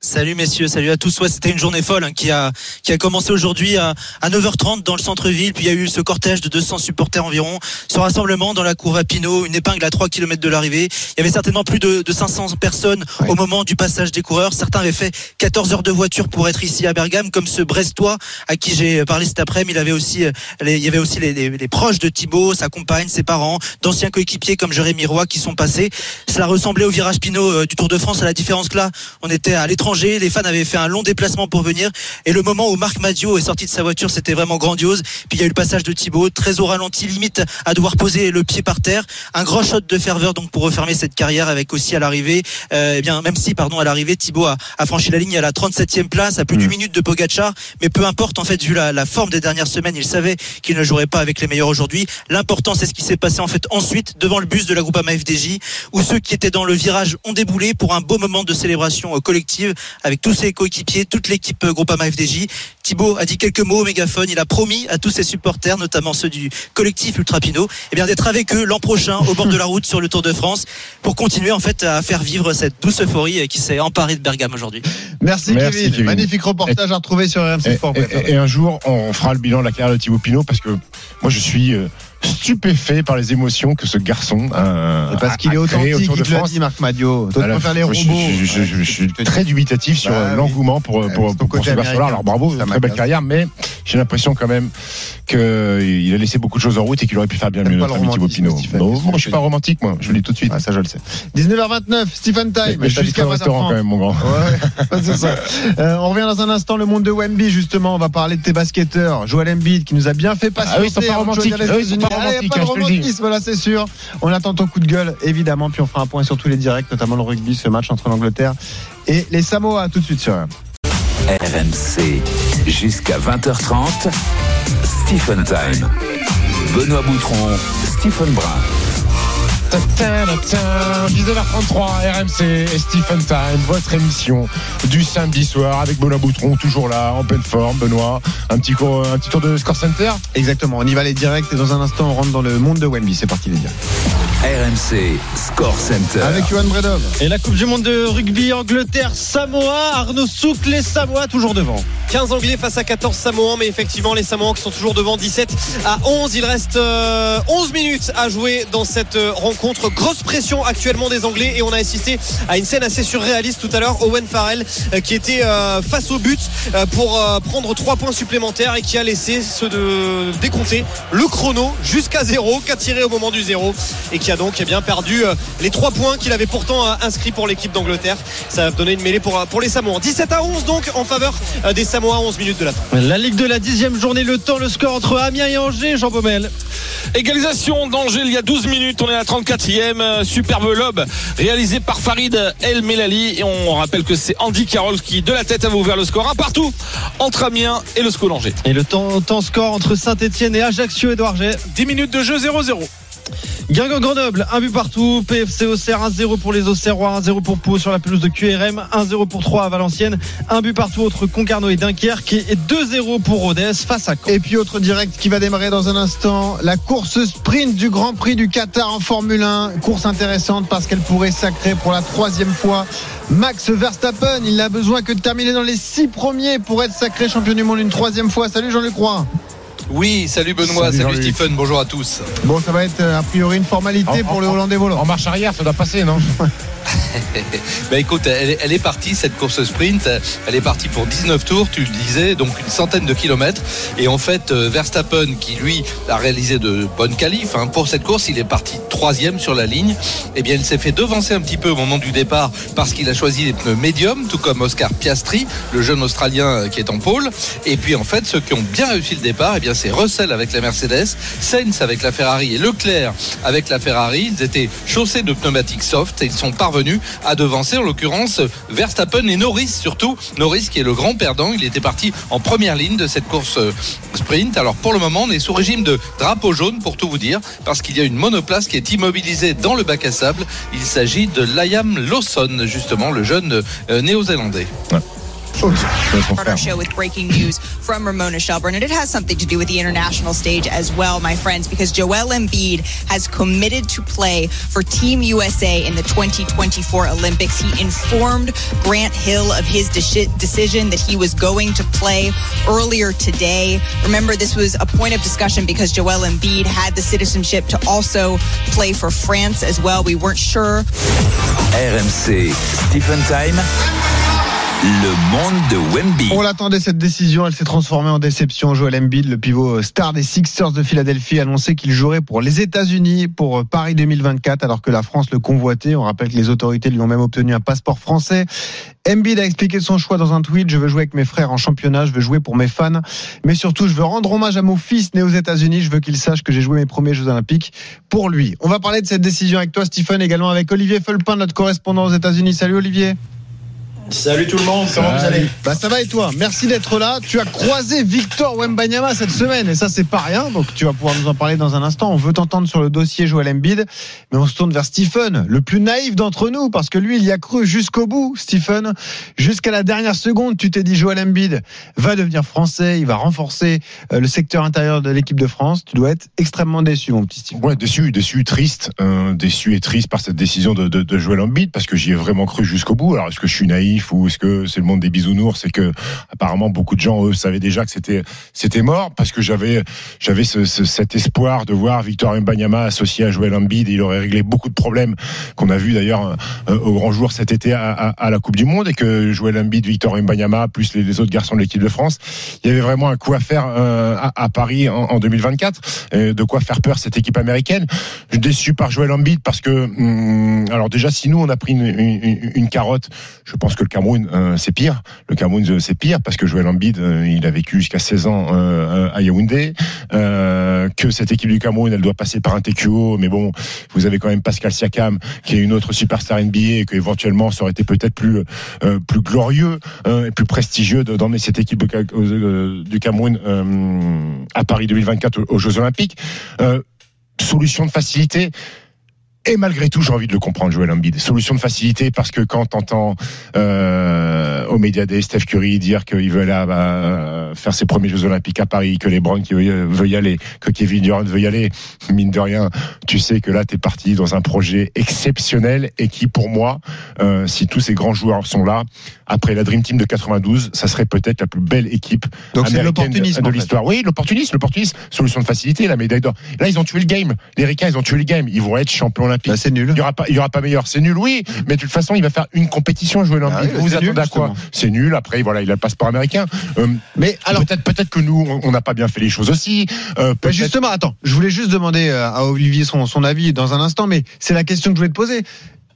Salut messieurs, salut à tous. Ouais, c'était une journée folle hein, qui a qui a commencé aujourd'hui à, à 9h30 dans le centre-ville. Puis il y a eu ce cortège de 200 supporters environ, ce rassemblement dans la cour à Pinot, une épingle à 3 km de l'arrivée. Il y avait certainement plus de, de 500 personnes Ouais. au moment du passage des coureurs. Certains avaient fait 14 heures de voiture pour être ici à Bergame, comme ce Brestois à qui j'ai parlé cet après-midi. Il avait aussi euh, les- il y avait aussi les, les- les proches de Thibaut, sa compagne, ses parents, d'anciens coéquipiers comme Jérémy Roy qui sont passés. Cela ressemblait au virage Pinot euh, du Tour de France, à la différence que là, on était à l'étranger, les fans avaient fait un long déplacement pour venir, et le moment où Marc Madio est sorti de sa voiture, c'était vraiment grandiose. Puis il y a eu le passage de Thibaut, très au ralenti, limite à devoir poser le pied par terre. Un grand shot de ferveur donc pour refermer cette carrière, avec aussi à l'arrivée, euh, eh bien même si pardon à l'arrivée Thibaut a, a franchi la ligne à la 37e place, à plus d'une minute de Pogacar, mais peu importe en fait vu la, la forme des dernières semaines, il savait qu'il ne jouerait pas avec les meilleurs aujourd'hui. L'important c'est ce qui s'est passé en fait ensuite devant le bus de la Groupama FDJ, où ceux qui étaient dans le virage ont déboulé pour un beau moment de célébration euh, collective avec tous ses coéquipiers, toute l'équipe euh, Groupama FDJ. Thibaut a dit quelques mots au mégaphone. Il a promis à tous ses supporters, notamment ceux du collectif Ultra Pinot, eh bien d'être avec eux l'an prochain au bord de la route sur le Tour de France pour continuer en fait à faire vivre cette douce euphorie euh, qui s'est emparée de Bergame aujourd'hui. Merci, Merci, Kevin. Kevin. Magnifique reportage à retrouver sur RMC Et, Sport. et- et un jour, on fera le bilan de la carrière de Thibaut Pinot parce que moi, je suis euh, stupéfait par les émotions que ce garçon Et parce a- qu'il est a authentique, autour de il l'a France. dit Marc Madio. Toi, tu préfères les robots. Je, je- je- je suis très dubitatif sur Bah euh, oui. l'engouement pour, pour, c'est pour, pour ce garçon-là. Alors bravo, Ça très belle carrière, mais j'ai l'impression quand même qu'il a laissé beaucoup de choses en route et qu'il aurait pu faire bien mieux notre ami Thibaut Pinot. Non, moi, je suis pas romantique, moi. Je le dis tout de suite. Ah, ça, je le sais. 19h29, Stephen Time. Jusqu'à au restaurant 20h30. quand même, mon grand. Ouais, c'est ça. Euh, on revient dans un instant, le monde de Wemby, justement. On va parler de tes basketteurs. Joel Embiid, qui nous a bien fait passer. Ah oui, ils sont pas romantiques. Sont pas de hein, romantisme, là, c'est sûr. On attend ton coup de gueule, évidemment. Puis on fera un point sur tous les directs, notamment le rugby, ce match entre l'Angleterre et les Samoa. Tout de suite sur RMC. RMC jusqu'à 20h30. Stephen Time. Benoît Boutron, Stephen Brun. 19h33 RMC et Stephen Time, votre émission du samedi soir avec Benoît Boutron, toujours là, en pleine forme. Benoît, un petit, cours, un petit tour de Score Center Exactement. On y va les directs et dans un instant, on rentre dans le monde de Wemby. C'est parti, les gars. RMC Score Center. Avec Johan Bredov. Et la Coupe du Monde de rugby Angleterre Samoa, Arnaud Souk, les Samoa toujours devant. 15 Anglais face à 14 Samoans, mais effectivement les Samoans qui sont toujours devant 17 à 11. Il reste euh, 11 minutes à jouer dans cette euh, rencontre. Grosse pression actuellement des Anglais et on a assisté à une scène assez surréaliste tout à l'heure. Owen Farrell euh, qui était euh, face au but euh, pour prendre trois points supplémentaires et qui a laissé ceux de décompter le chrono jusqu'à zéro, qu'a tiré au moment du zéro et qui a donc eh bien, perdu les trois points qu'il avait pourtant inscrits pour l'équipe d'Angleterre. Ça va donner une mêlée pour, pour les Samoans. 17 à 11 donc en faveur des Samoa 11 minutes de la fin. La Ligue de la 10e journée, le temps, le score entre Amiens et Angers, Jean Baumel. Égalisation d'Angers il y a 12 minutes, on est à 34 quatrième. Euh, superbe lob réalisé par Farid El Melali. Et on rappelle que c'est Andy Carroll qui, de la tête, avait ouvert le score un partout entre Amiens et le Scolanger. Et le temps, temps score entre Saint-Etienne et Ajaccio, Edouard G. 10 minutes de jeu 0-0. Guingamp Grenoble, un but partout. PFC Auxerre 1-0 pour les Auxerrois, 1-0 pour Pau sur la pelouse de QRM, 1-0 pour 3 à Valenciennes, un but partout entre Concarneau et Dunkerque et 2-0 pour Rodez face à Caen. Et puis autre direct qui va démarrer dans un instant, la course sprint du Grand Prix du Qatar en Formule 1. Course intéressante parce qu'elle pourrait sacrer pour la troisième fois Max Verstappen. Il n'a besoin que de terminer dans les six premiers pour être sacré champion du monde une troisième fois. Salut Jean-Luc Roy. Oui, salut Benoît, Salut. Stephen, bonjour à tous. Bon, ça va être euh, a priori une formalité En- pour en- le Hollandais volant. En marche arrière, ça doit passer, non Bah écoute, elle, est- elle est partie cette course sprint, elle est partie pour 19 tours, tu le disais, donc une centaine de kilomètres. Et en fait, euh, Verstappen, qui lui a réalisé de bonnes qualifs hein, pour cette course, il est parti troisième sur la ligne. Eh bien, il s'est fait devancer un petit peu au moment du départ parce qu'il a choisi les pneus médiums, tout comme Oscar Piastri, le jeune Australien euh, qui est en pôle. Et puis en fait, ceux qui ont bien réussi le départ, eh bien c'est Russell avec la Mercedes, Sainz avec la Ferrari et Leclerc avec la Ferrari. Ils étaient chaussés de pneumatiques soft et ils sont parvenus à devancer en l'occurrence Verstappen et Norris surtout. Norris qui est le grand perdant, il était parti en première ligne de cette course euh, sprint. Alors pour le moment, on est sous régime de drapeau jaune pour tout vous dire parce qu'il y a une monoplace qui est immobilisée dans le bac à sable. Il s'agit de Liam Lawson justement, le jeune euh, néo-zélandais. Start our show with breaking news from Ramona Shelburne, and it has something to do with the international stage as well, my friends, because Joel Embiid has committed to play for Team USA in the 2024 Olympics. He informed Grant Hill of his deci- decision that he was going to play earlier today. Remember, this was a point of discussion because Joel Embiid had the citizenship to also play for France as well. We weren't sure RMC, Stephen Time. Le monde de Wemby. On l'attendait cette décision, elle s'est transformée en déception. Joel Embiid, le pivot star des Sixers de Philadelphie, a annoncé qu'il jouerait pour les États-Unis pour Paris 2024, alors que la France le convoitait. On rappelle que les autorités lui ont même obtenu un passeport français. Embiid a expliqué son choix dans un tweet. Je veux jouer avec mes frères en championnat, je veux jouer pour mes fans, mais surtout je veux rendre hommage à mon fils né aux États-Unis. Je veux qu'il sache que j'ai joué mes premiers Jeux Olympiques pour lui. On va parler de cette décision avec toi, Stephen, également avec Olivier Fulpin, notre correspondant aux États-Unis. Salut Olivier. Salut tout le monde, comment vous allez Bah ça va et toi Merci d'être là. Tu as croisé Victor Wembanyama cette semaine et ça c'est pas rien. Donc tu vas pouvoir nous en parler dans un instant. On veut t'entendre sur le dossier Joel Embiid, mais on se tourne vers Stephen, le plus naïf d'entre nous parce que lui il y a cru jusqu'au bout. Stephen, jusqu'à la dernière seconde, tu t'es dit Joel Embiid va devenir français, il va renforcer euh, le secteur intérieur de l'équipe de France. Tu dois être extrêmement déçu mon petit Stephen. Ouais, déçu, déçu, triste, euh, déçu et triste par cette décision de, de, de Joel Embiid parce que j'y ai vraiment cru jusqu'au bout. Alors est-ce que je suis naïf ou est-ce que c'est le monde des bisounours C'est que apparemment beaucoup de gens eux savaient déjà que c'était c'était mort parce que j'avais j'avais ce, ce- cet espoir de voir Victor Mbanyama associé à Joel Embiid et il aurait réglé beaucoup de problèmes qu'on a vu d'ailleurs euh, au grand jour cet été à, à- à la Coupe du Monde et que Joel Embiid, Victor Mbanyama plus les, autres garçons de l'équipe de France, il y avait vraiment un coup à faire euh, à, Paris en, en 2024. euh, de quoi faire peur cette équipe américaine. Je suis déçu par Joel Embiid parce que, hum, alors déjà, si nous on a pris une, une- une carotte, je pense que Cameroun euh, c'est pire. Le Cameroun euh, c'est pire parce que Joel Embiid, euh, il a vécu jusqu'à 16 ans à Yaoundé, que cette équipe du Cameroun, elle doit passer par un TQO, mais bon, vous avez quand même Pascal Siakam qui est une autre superstar NBA et que éventuellement ça aurait été peut-être plus plus glorieux et plus prestigieux de- d'emmener cette équipe du Ca- du Cameroun à Paris 2024 aux- Jeux Olympiques. Solution de facilité. Et malgré tout, j'ai envie de le comprendre, Joel Embiid. Solution de facilité parce que quand t'entends euh, aux médias des Steph Curry dire qu'il veut aller à- à faire ses premiers Jeux Olympiques à Paris, que les Browns qui veut, veut y aller, que Kevin Durant veut y aller, mine de rien, tu sais que là, t'es parti dans un projet exceptionnel et qui, pour moi, euh, si tous ces grands joueurs sont là, après la Dream Team de 92, ça serait peut-être la plus belle équipe Donc c'est américaine l'opportunisme, de en fait. l'histoire. Oui, l'opportunisme, l'opportunisme, solution de facilité, la médaille d'or. Là, ils ont tué le game. Les Ricains, ils ont tué le game. Ils vont être champions olympiques. Bah, c'est nul. Il y aura pas, il y aura pas meilleur. C'est nul, oui. Mais de toute façon, il va faire une compétition, jouer Ah l'Olympique. oui, vous vous attendez nul, à quoi. C'est nul. Après, voilà, il a le passeport américain. Euh, Mais Alors peut-être peut-être que nous on- n'a pas bien fait les choses aussi. Euh, peut-être- justement, attends, je voulais juste demander euh, à Olivier son, son avis dans un instant, mais c'est la question que je voulais te poser.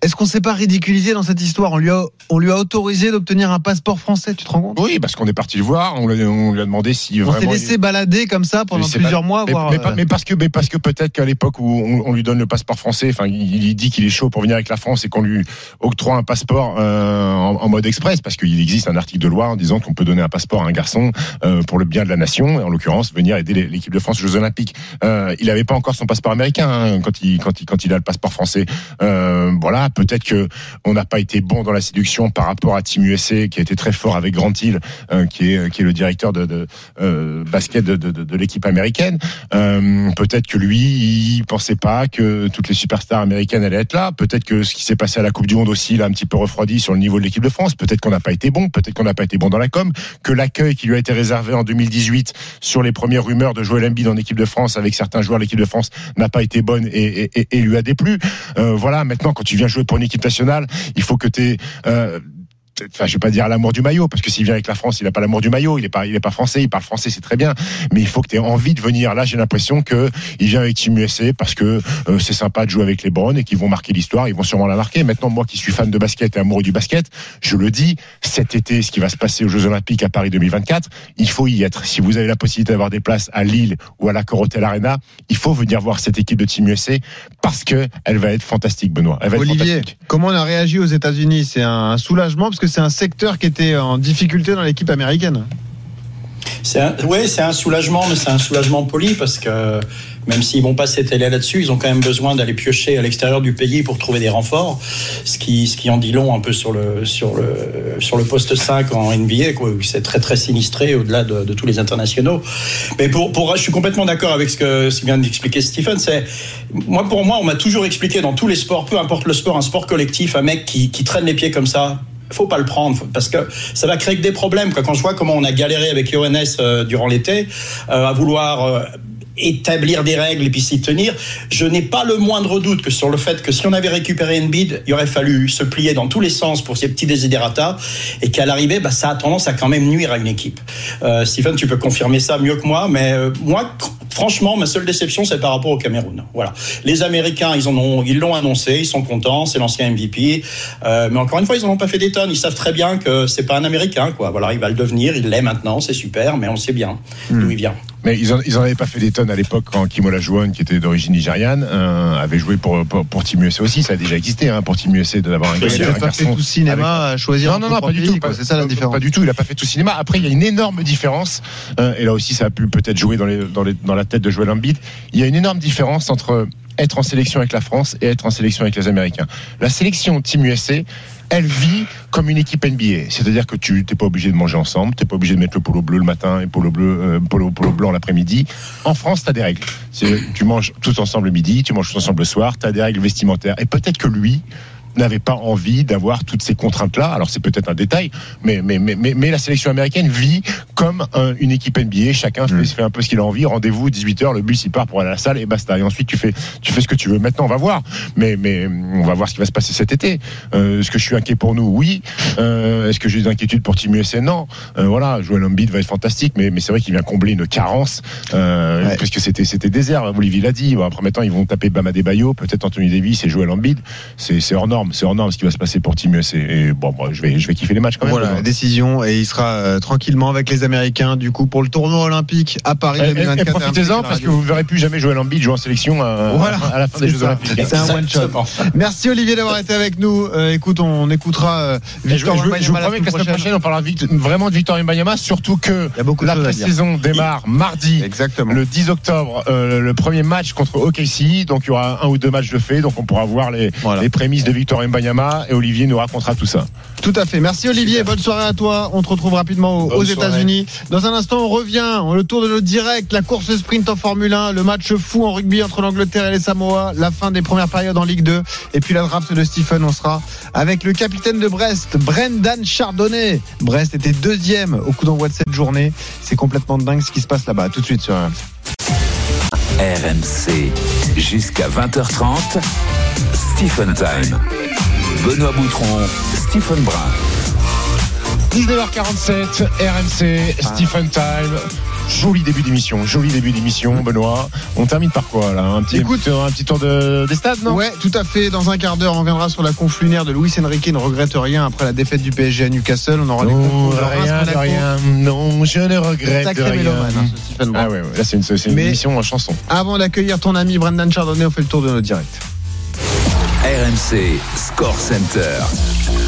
Est-ce qu'on s'est pas ridiculisé dans cette histoire? On lui, a, on lui a autorisé d'obtenir un passeport français, tu te rends compte? Oui, parce qu'on est parti le voir, on, lui a- on lui a demandé si On s'est laissé balader comme ça pendant plusieurs mois, mais, voire, mais euh, mais parce que, mais parce que peut-être qu'à l'époque où on, on lui donne le passeport français, enfin, il, il dit qu'il est chaud pour venir avec la France et qu'on lui octroie un passeport euh, en, en mode express, parce qu'il existe un article de loi en disant qu'on peut donner un passeport à un garçon euh, pour le bien de la nation, et en l'occurrence venir aider l'équipe de France aux Jeux Olympiques. Euh, il n'avait pas encore son passeport américain hein, quand il quand il quand il a le passeport français. Voilà, peut-être que on n'a pas été bon dans la séduction par rapport à Team USA qui a été très fort avec Grant Hill, euh, qui est qui est le directeur de, euh, basket de, l'équipe américaine. Euh, peut-être que lui, il pensait pas que toutes les superstars américaines allaient être là. Peut-être que ce qui s'est passé à la Coupe du Monde aussi l'a un petit peu refroidi sur le niveau de l'équipe de France. Peut-être qu'on n'a pas été bon. Peut-être qu'on n'a pas été bon dans la com. Que l'accueil qui lui a été réservé en 2018 sur les premières rumeurs de Joel Embiid en équipe de France avec certains joueurs de l'équipe de France n'a pas été bonne et, et, lui a déplu. Voilà. Maintenant, quand tu viens jouer pour une équipe nationale, il faut que tu euh, Enfin, je vais pas dire l'amour du maillot, parce que s'il vient avec la France, il n'a pas l'amour du maillot, il est pas, il est pas français, il parle français, c'est très bien, mais il faut que tu aies envie de venir. Là, j'ai l'impression que il vient avec Team USA parce que euh, c'est sympa de jouer avec les Browns et qu'ils vont marquer l'histoire, ils vont sûrement la marquer. Maintenant, moi qui suis fan de basket et amoureux du basket, je le dis, cet été, ce qui va se passer aux Jeux Olympiques à Paris 2024, il faut y être. Si vous avez la possibilité d'avoir des places à Lille ou à la Corotel Arena, il faut venir voir cette équipe de Team USA parce que elle va être fantastique, Benoît. Elle va être Olivier, fantastique. comment on a réagi aux États-Unis? C'est un soulagement parce que c'est un secteur qui était en difficulté dans l'équipe américaine. Ouais, c'est un soulagement, mais c'est un soulagement poli parce que même s'ils vont pas s'étaler là-dessus, ils ont quand même besoin d'aller piocher à l'extérieur du pays pour trouver des renforts, ce qui, ce qui en dit long un peu sur le, sur le, sur le poste 5 en NBA, quoi, où c'est très très sinistré au-delà de, tous les internationaux. Mais pour, pour, je suis complètement d'accord avec ce que, vient d'expliquer Stephen. C'est, moi, pour moi, on m'a toujours expliqué dans tous les sports, peu importe le sport, un sport collectif, un mec qui traîne les pieds comme ça, faut pas le prendre parce que ça va créer des problèmes. quoi. Quand je vois comment on a galéré avec Johannes euh, durant l'été euh, à vouloir euh, établir des règles et puis s'y tenir, je n'ai pas le moindre doute que sur le fait que si on avait récupéré Embiid, il aurait fallu se plier dans tous les sens pour ces petits desiderata et qu'à l'arrivée, bah, ça a tendance à quand même nuire à une équipe. Euh, Stephen, tu peux confirmer ça mieux que moi, mais euh, moi, franchement, ma seule déception, c'est par rapport au Cameroun. Voilà. Les Américains, ils en ont, ils l'ont annoncé, ils sont contents, c'est l'ancien MVP. Euh, mais encore une fois, ils n'en ont pas fait des tonnes. Ils savent très bien que c'est pas un Américain, quoi. Voilà, il va le devenir, il l'est maintenant, c'est super, mais on sait bien d'où il vient. Mais ils en, ils en avaient pas fait des tonnes à l'époque quand Kim Olajuwon, qui était d'origine nigériane, euh, avait joué pour, pour, pour Team USA aussi. Ça a déjà existé hein, pour Team USA d'avoir un, Il gars- a un pas fait tout cinéma avec- à choisir Non, non, non, pas du tout. C'est ça la différence. Pas du tout. Il a pas fait tout cinéma. Après, il y a une énorme différence. euh, et là aussi, ça a pu peut-être jouer dans, les, dans, les, dans la tête de Joel Embiid. Il y a une énorme différence entre être en sélection avec la France et être en sélection avec les Américains. La sélection Team USA, elle vit comme une équipe NBA. C'est-à-dire que tu n'es pas obligé de manger ensemble, tu n'es pas obligé de mettre le polo bleu le matin et polo bleu, euh, polo, polo blanc l'après-midi. En France, tu as des règles. Tu manges tous ensemble le midi, tu manges tous ensemble le soir, tu as des règles vestimentaires. Et peut-être que lui n'avait pas envie d'avoir toutes ces contraintes-là. Alors c'est peut-être un détail, mais, mais, mais, mais, mais la sélection américaine vit comme un- une équipe NBA. Chacun fait, fait un peu ce qu'il a envie. Rendez-vous 18h, le bus il part pour aller à la salle et basta. Et ensuite tu fais, tu fais ce que tu veux. Maintenant on va voir, mais, mais on va voir ce qui va se passer cet été. Euh, Est-ce que je suis inquiet pour nous? Oui. Euh, Est-ce que j'ai des inquiétudes pour Team USA Non. Euh, voilà, Joel Embiid va être fantastique, mais, mais c'est vrai qu'il vient combler une carence parce que c'était c'était désert. Olivier l'a dit. Après maintenant ils vont taper Bama Bayo, peut-être Anthony Davis et Joel Embiid. C'est c'est hors norme, c'est hors norme ce qui va se passer pour Team USA. Et bon, moi, je vais je vais kiffer les matchs quand même. Voilà, décision et il sera euh, tranquillement avec les Américains du coup pour le tournoi olympique à Paris Et, et- et 2024. profitez-en parce que vous ne verrez plus jamais Joel Embiid jouer en sélection à, Voilà, à la fin des c'est Jeux. Olympiques. C'est un one shot. Merci Olivier d'avoir été avec nous. Euh, écoute, on écoutera euh, je, Victor je- je vous promets que la semaine prochaine, on parlera vite- vraiment de Victor Wembanyama, surtout que la à pré-saison démarre mardi, le 10 octobre, euh, le premier match contre OKC. Donc il y aura un ou deux matchs de fait, donc on pourra voir les, les prémices de Victor Wembanyama et Olivier nous racontera tout ça. Tout à fait. Merci Olivier. Bonne soirée à toi. On te retrouve rapidement aux, aux. États-Unis. Dans un instant, on revient. Le tour de notre direct, la course sprint en Formule 1, le match fou en rugby entre l'Angleterre et les Samoa, la fin des premières périodes en Ligue 2 et puis la draft de Stephen. On sera avec le capitaine de Brest, Brendan Chardonnay. Brest était deuxième au coup d'envoi de cette journée. C'est complètement dingue ce qui se passe là-bas. Tout de suite sur RMC. RMC jusqu'à 20h30. Stephen Time. Benoît Boutron, Stephen Brun. 19h47, RMC, Stephen Time. Joli début d'émission, joli début d'émission, Benoît. On termine par quoi là Un petit, Écoute, un petit tour de, des stades, non? Ouais, tout à fait. Dans un quart d'heure, on viendra sur la conf lunaire de Luis Enrique. Il ne regrette rien après la défaite du PSG à Newcastle. On aura les Non, rien, de rien. Non, je ne regrette Sacré rien. mélomane, hein, ce Stephen Brun. Ah ouais, ouais, là c'est une, c'est une Mais- émission en chanson. Avant d'accueillir ton ami Brendan Chardonnay, on fait le tour de notre direct. RMC Score Center.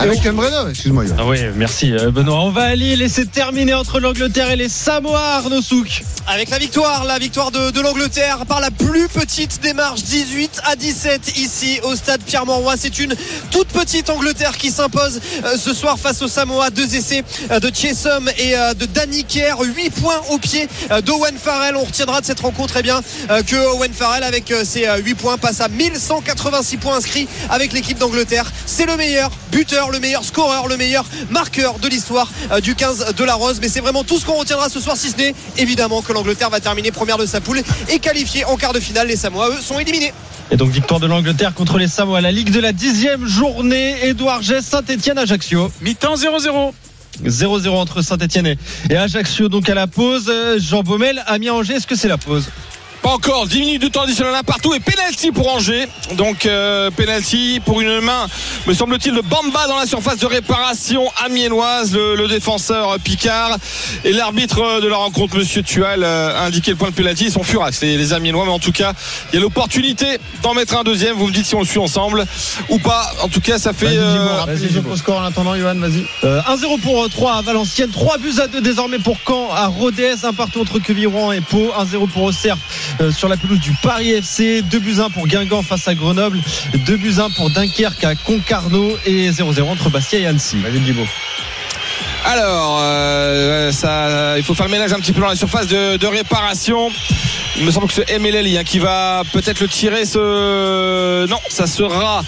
Avec Ken Breno, excuse-moi. Ah oui, merci euh, Benoît. On va à Lille et c'est terminé entre l'Angleterre et les Samoa, Arnaud Souk. Avec la victoire, la victoire de, de l'Angleterre par la plus petite démarche, 18 à 17 ici au stade Pierre-Mauroy. C'est une toute petite Angleterre qui s'impose euh, ce soir face aux Samoa. Deux essais euh, de Chesum et de Danny Kerr. 8 points au pied d'Owen Farrell. On retiendra de cette rencontre eh bien, que Owen Farrell avec ses euh, 8 points passe à 1186 points inscrits avec l'équipe d'Angleterre. C'est le meilleur buteur, le meilleur scoreur, le meilleur marqueur de l'histoire euh, du 15 de la Rose. Mais c'est vraiment tout ce qu'on retiendra ce soir, si ce n'est évidemment que l'Angleterre va terminer première de sa poule et qualifiée en quart de finale. Les Samoa, eux, sont éliminés. Et donc victoire de l'Angleterre contre les Samoa, la Ligue de la dixième journée. Édouard Gess, Saint-Etienne, Ajaccio. Mi-temps 0-0. 0-0 entre Saint-Etienne et- Ajaccio. Donc à la pause, Euh, Jean Baumel, Amiens Angers, est-ce que c'est la pause? Pas encore, 10 minutes de temps additionnel un partout et penalty pour Angers. Donc euh, penalty pour une main, me semble-t-il, de Bamba dans la surface de réparation amiénoise, le, le défenseur euh, Picard. Et l'arbitre de la rencontre, Monsieur Tual, euh, a indiqué le point de penalty. Ils sont furax, les, les amiénois, mais en tout cas, il y a l'opportunité d'en mettre un deuxième. Vous me dites si on le suit ensemble ou pas. En tout cas, ça fait... Euh, autres scores en attendant, Johan, vas-y. Euh, 1-0 pour euh, 3 à Valenciennes, 3 buts à 2 désormais pour Caen à Rodez, un partout entre Queviron et Pau, 1-0 pour Auxerre euh, sur la pelouse du Paris FC, 2 buts 1 pour Guingamp face à Grenoble, 2 buts 1 pour Dunkerque à Concarneau et 0-0 entre Bastia et Annecy. Vas-y. Alors, euh, ça, il faut faire le ménage un petit peu dans la surface de, de réparation. Il me semble que c'est Emeleli hein, qui va peut-être le tirer. Ce non, ça sera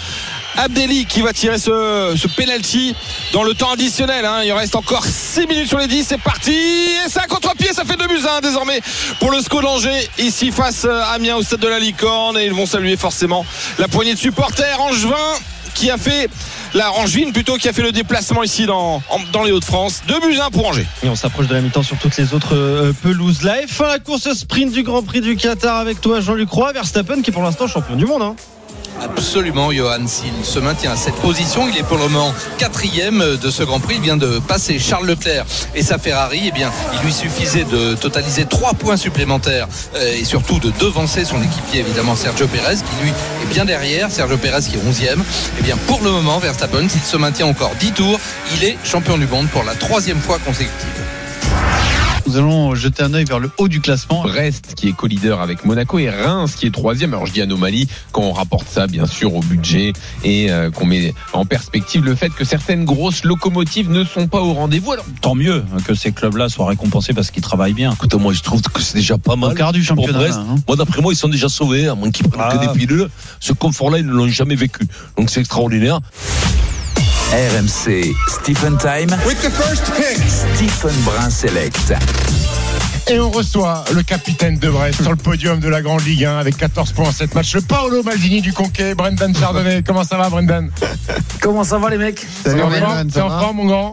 Abdelli qui va tirer ce, ce penalty dans le temps additionnel. hein. Il reste encore 6 minutes sur les 10. C'est parti. Et ça contre-pied, ça fait 2 buts 1 désormais pour le SCO d'Angers ici face à Amiens au stade de la Licorne. Et ils vont saluer forcément la poignée de supporters angevin qui a fait la Angevine plutôt qui a fait le déplacement ici dans, les Hauts-de-France. 2 buts 1 pour Angers. Et on s'approche de la mi-temps sur toutes les autres euh, pelouses. F1, la course sprint du Grand Prix du Qatar avec toi Jean-Luc Roy, Verstappen qui est pour l'instant champion du monde. hein. Absolument, Johan. S'il se maintient à cette position, il est pour le moment quatrième de ce Grand Prix. Il vient de passer Charles Leclerc et sa Ferrari. Eh il lui suffisait de totaliser trois points supplémentaires euh, et surtout de devancer son équipier, évidemment, Sergio Pérez, qui lui est bien derrière. Sergio Pérez qui est 11e. Eh bien, pour le moment, Verstappen, s'il se maintient encore 10 tours, il est champion du monde pour la troisième fois consécutive. Nous allons jeter un œil vers le haut du classement. Brest qui est co-leader avec Monaco et Reims qui est troisième. Alors je dis anomalie quand on rapporte ça bien sûr au budget et euh, qu'on met en perspective le fait que certaines grosses locomotives ne sont pas au rendez-vous. Alors Tant mieux que ces clubs-là soient récompensés parce qu'ils travaillent bien. Écoute, moi je trouve que c'est déjà pas mal. Au quart du pour championnat. Brest. hein. Moi d'après moi ils sont déjà sauvés, à moins qu'ils prennent Ah. que des pilules. Ce confort-là ils ne l'ont jamais vécu. Donc c'est extraordinaire. RMC Stephen Time. Stephen Brun Select. Et on reçoit le capitaine de Brest sur le podium de la Grande Ligue 1 avec 14 points en 7 matchs. Le Paolo Maldini du Conquet, Brendan Chardonnay. Comment ça va, Brendan? Comment ça va les mecs? C'est Salut, en forme, mon grand?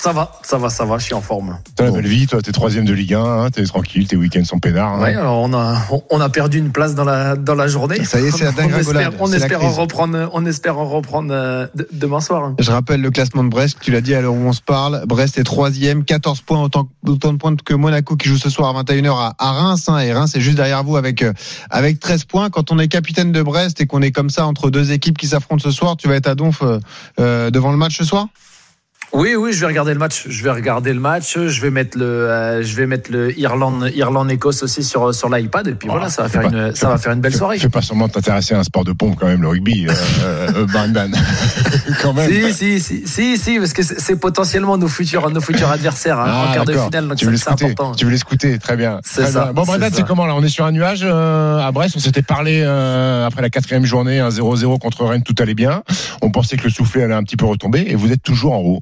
Ça va, ça va, ça va, je suis en forme. T'as la belle vie, toi, t'es troisième de Ligue 1, hein, t'es tranquille, tes week-ends sont peinards. hein. Ouais, alors on a, on- on a perdu une place dans la, dans la journée. Ça y est, c'est la on dégringolade, espère, on espère en reprendre, on espère en reprendre euh, de- demain soir. Je rappelle le classement de Brest, tu l'as dit à l'heure où on se parle. Brest est troisième, 14 points, autant, autant de points que Monaco qui joue ce soir à 21h à, à Reims. hein, et Reims est juste derrière vous avec, euh, avec 13 points. Quand on est capitaine de Brest et qu'on est comme ça entre deux équipes qui s'affrontent ce soir, tu vas être à Donf euh, euh, devant le match ce soir? Oui, oui, je vais regarder le match. Je vais regarder le match. Je vais mettre le, euh, je vais mettre le Irlande, Irlande Écosse aussi sur sur l'iPad. Et puis voilà, ça va faire une, ça va faire une belle soirée. Fais pas seulement t'intéresser à un sport de pompe quand même, le rugby, euh, euh, Brendan. quand même. Si, si, si, si, si, parce que c'est potentiellement nos futurs, nos futurs adversaires hein, Ah, en quart de finale. Donc tu veux ça, les c'est important. Tu veux les scouter, très bien. C'est ça, bien. Bon, ça. c'est comment là? On est sur un nuage euh, à Brest? On s'était parlé euh, après la quatrième journée, un 0-0 contre Rennes, tout allait bien. On pensait que le soufflet allait un petit peu retomber, et vous êtes toujours en haut.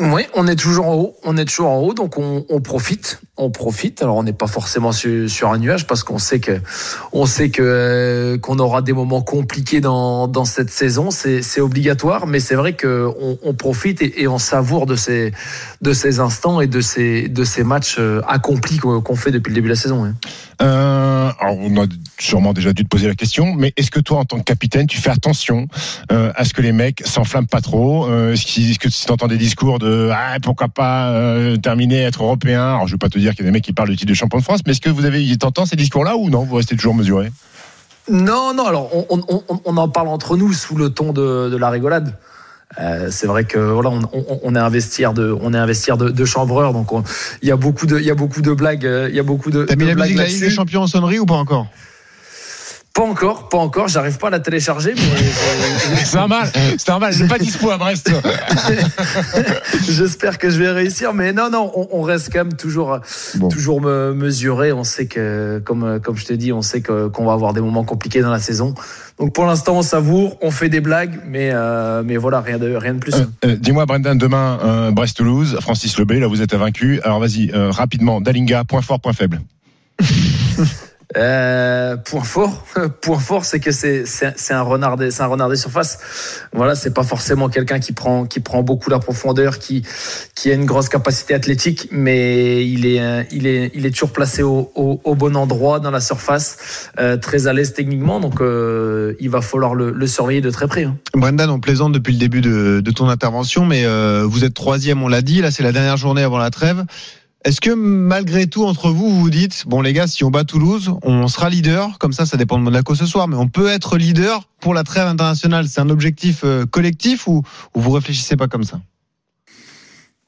Oui, on est toujours en haut. On est toujours en haut, donc on, profite. On profite. Alors, on n'est pas forcément sur, un nuage parce qu'on sait que, on sait que euh, qu'on aura des moments compliqués dans, cette saison. C'est obligatoire, mais c'est vrai que on, profite et, on savoure de ces de ces instants et de ces de ces matchs euh, accomplis qu'on fait depuis le début de la saison. Hein. Euh, alors on a sûrement déjà dû te poser la question, mais est-ce que toi, en tant que capitaine, tu fais attention à ce que les mecs s'enflamment pas trop Est-ce que tu entends des discours ah, pourquoi pas euh, terminer être européen Alors je veux pas te dire qu'il y a des mecs qui parlent du titre de champion de France, mais est-ce que vous avez t'entends ces discours-là ou non? Vous restez toujours mesuré? Non, non. Alors on, on, on, on, en parle entre nous sous le ton de, de la rigolade. Euh, c'est vrai que voilà, on, on, on, est investir de, on est investir de, de chambreur, donc il y a beaucoup de, il y a beaucoup de blagues, il y a beaucoup de. T'as mis de la musique de la Ligue des Champions en sonnerie ou pas encore? Pas encore, pas encore. J'arrive pas à la télécharger, mais c'est normal. C'est normal. J'ai pas dispo à Brest. J'espère que je vais réussir, mais non, non, on, on reste quand même toujours, bon. toujours me mesuré. On sait que, comme, comme je te dis, on sait que qu'on va avoir des moments compliqués dans la saison. Donc pour l'instant, on savoure, on fait des blagues, mais euh, mais voilà, rien de rien de plus. Euh, euh, Dis-moi, Brendan, demain Brest-Toulouse, Francis Lebé, là vous êtes vaincu. Alors vas-y, rapidement, Dalinga, point fort, point faible. Euh, point fort, point fort, c'est que c'est c'est un renard des c'est un renard des surfaces. Voilà, c'est pas forcément quelqu'un qui prend qui prend beaucoup la profondeur, qui qui a une grosse capacité athlétique, mais il est il est il est toujours placé au, au, au bon endroit dans la surface, euh, très à l'aise techniquement, donc euh, il va falloir le, le, surveiller de très près. Hein. Brendan, on plaisante depuis le début de, de ton intervention, mais euh, vous êtes troisième, on l'a dit, là c'est la dernière journée avant la trêve. Est-ce que malgré tout, entre vous, vous vous dites, bon les gars, si on bat Toulouse, on sera leader, comme ça, ça dépend de Monaco ce soir, mais on peut être leader pour la trêve internationale. C'est un objectif collectif ou, ou vous réfléchissez pas comme ça?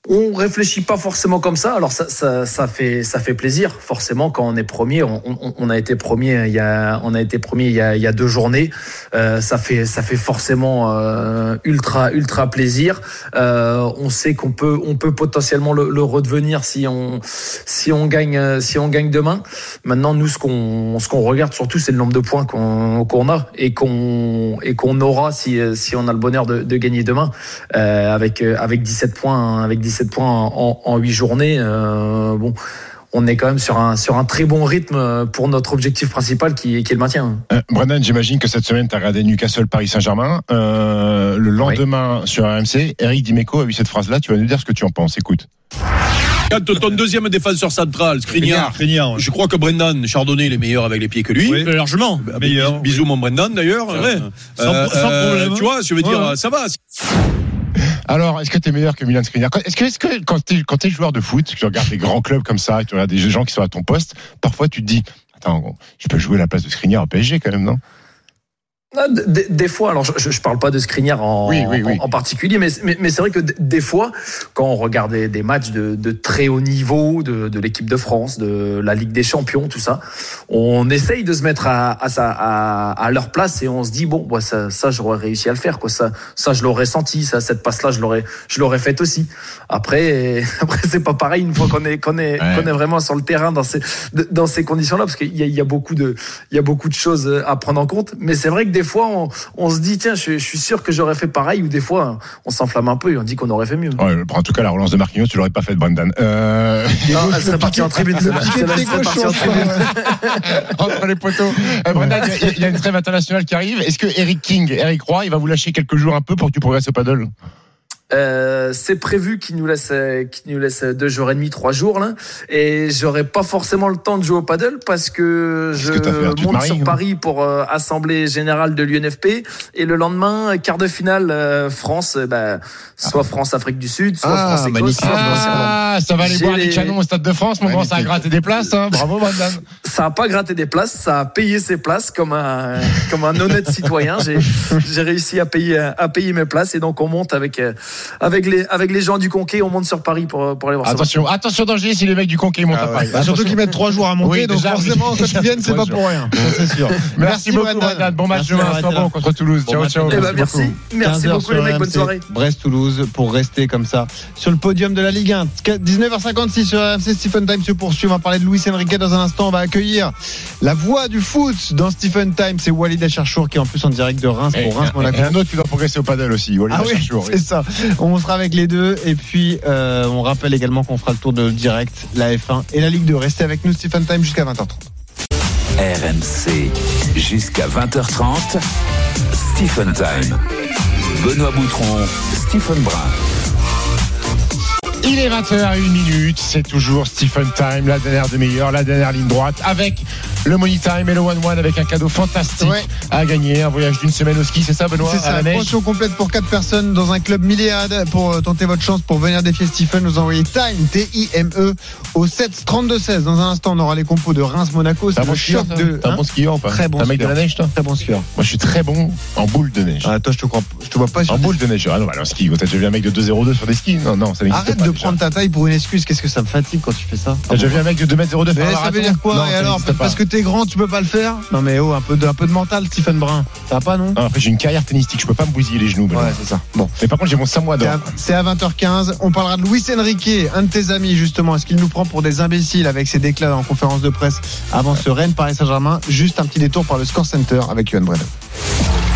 On réfléchit pas forcément comme ça. Alors ça, ça, ça, fait ça fait plaisir forcément quand on est premier. On, on, a été premier il y a on a été premier il y a, il y a deux journées. Euh, ça fait ça fait forcément euh, ultra ultra plaisir. Euh, on sait qu'on peut on peut potentiellement le, le, redevenir si on si on gagne si on gagne demain. Maintenant nous ce qu'on ce qu'on regarde surtout c'est le nombre de points qu'on qu'on a et qu'on et qu'on aura si si on a le bonheur de, de gagner demain euh, avec avec 17 points avec 17 17 points en, en 8 journées. Euh, bon on est quand même sur un, sur un très bon rythme pour notre objectif principal qui, qui est le maintien. Euh, Brennan, j'imagine que cette semaine, tu as regardé Newcastle Paris Saint-Germain. Euh, le lendemain oui. sur RMC, Eric Dimeco a vu cette phrase-là. Tu vas nous dire ce que tu en penses. Écoute. Quand ton deuxième défenseur central, Skriniar, je crois que Brendan Chardonnay il est meilleur avec les pieds que lui. Oui, largement. Bah, meilleur. Bisous oui. mon Brendan d'ailleurs. Euh, sans, sans problème. Tu vois, je veux dire, ouais. ça va. Alors, est-ce que tu es meilleur que Milan Skriniar Est-ce que, est que, quand tu es, joueur de foot, tu regardes des grands clubs comme ça, tu regardes des gens qui sont à ton poste, parfois tu te dis, attends, je peux jouer à la place de Skriniar au PSG quand même, non? Des, des, fois, alors je, je parle pas de Skriniar en, oui, oui, oui. en, en, particulier, mais, mais, mais c'est vrai que des fois, quand on regardait des matchs de, de très haut niveau, de, de l'équipe de France, de la Ligue des Champions, tout ça, on essaye de se mettre à, à, sa, à, à leur place et on se dit bon, bah, ça, ça j'aurais réussi à le faire, quoi. Ça, ça je l'aurais senti, ça, cette passe-là, je l'aurais, je l'aurais faite aussi. Après, après c'est pas pareil une fois qu'on est, qu'on est, ouais. qu'on est vraiment sur le terrain dans ces, dans ces conditions-là, parce qu'il y a, il y a beaucoup de, il y a beaucoup de choses à prendre en compte. Mais c'est vrai que des fois, on, on, se dit, tiens, je, je suis sûr que j'aurais fait pareil, ou des fois, on s'enflamme un peu et on dit qu'on aurait fait mieux. Ouais, en tout cas, la relance de Marquinhos, tu l'aurais pas faite, Brendan. Euh... Non, elle serait partie en tribune. Entre les poteaux. Euh, Brendan, il y, y, a une trêve internationale qui arrive. Est-ce que Eric King, Eric Roy, il va vous lâcher quelques jours un peu pour que tu progresses au paddle euh, c'est prévu qu'il nous laisse qu'il nous laisse deux jours et demi, trois jours là, et j'aurai pas forcément le temps de jouer au paddle parce que je que monte sur Paris pour euh, assemblée générale de l'UNFP et le lendemain quart de finale euh, France, bah, soit ah. France Afrique du Sud, soit ah, France Écosse, soit ah, ça va aller boire les... les canons au Stade de France, mon grand, ça a gratté des places, hein. bravo madame. Ça a pas gratté des places, ça a payé ses places comme un comme un honnête citoyen. J'ai j'ai réussi à payer à payer mes places et donc on monte avec avec les, avec les gens du Conquet, on monte sur Paris pour, pour aller voir attention, ça. Attention, danger si les mecs du Conquet montent ah ouais. à Paris. Bah, surtout qu'ils mettent trois jours à monter, oui, donc déjà, forcément, quand ils viennent, c'est pas pour rien. C'est sûr. Merci, merci beaucoup, Brendan. Bon match demain, soir bon contre Toulouse. Bon ciao, ciao. Eh merci. Merci beaucoup, les mecs. Bonne soirée. Brest-Toulouse pour rester comme ça sur le podium de la Ligue 1. 19h56 sur RMC Stephen Time se poursuit. On va parler de Luis Enrique dans un instant. On va accueillir la voix du foot dans Stephen Time. C'est Walid Acharchour qui est en plus en direct de Reims pour Reims Monaco. Et un autre qui doit progresser au paddle aussi. Walid ah oui, c'est ça. On sera avec les deux. Et puis, euh, on rappelle également qu'on fera le tour de direct, la F1 et la Ligue 2. Restez avec nous, Stephen Time, jusqu'à 20h30. RMC jusqu'à 20h30. Stephen Time. Benoît Boutron, Stephen Brun. Il est 20h01 minute, c'est toujours Stephen Time, la dernière demi-heure, la dernière ligne droite, avec le Money Time et le One One avec un cadeau fantastique Ouais. à gagner, un voyage d'une semaine au ski, c'est ça Benoît C'est la ça, neige pension complète pour 4 personnes dans un club Milléade. Pour euh, tenter votre chance pour venir défier Stephen, nous envoyez Time, T-I-M-E, au 7 32 16. Dans un instant, on aura les compos de Reims-Monaco. T'es un C'est bon skieur, de. T'es un Hein bon skieur ou pas Très bon T'es un mec de la neige toi Très bon skieur. Moi je suis très bon en boule de neige. Ah, toi, je te crois, je te vois pas sur En boule de neige. Ah non, alors ski, t'as déjà vu un mec de 2,02 sur des skis Non, non, ça n'existe Arrête pas. de déjà. prendre ta taille pour une excuse. Qu'est-ce que ça me fatigue quand tu fais ça T'as déjà vu un mec de 2m02 faire Mais un ça veut dire quoi Et alors. Parce que t'es grand, tu peux pas le faire Non mais oh, un peu de, un peu de mental, Stephen Brun. Ça va pas non Non, après j'ai une carrière tennistique, je peux pas me bousiller les genoux. Ouais, c'est ça. Bon. Mais par contre j'ai mon Samoa C'est d'or. à- C'est à 20h15. On parlera de Luis Enrique, un de tes amis justement. Est-ce qu'il nous prend pour des imbéciles avec ses déclats en conférence de presse avant ce Rennes Paris Saint-Germain? Juste un petit détour par le Score Center avec Yohan Brennan.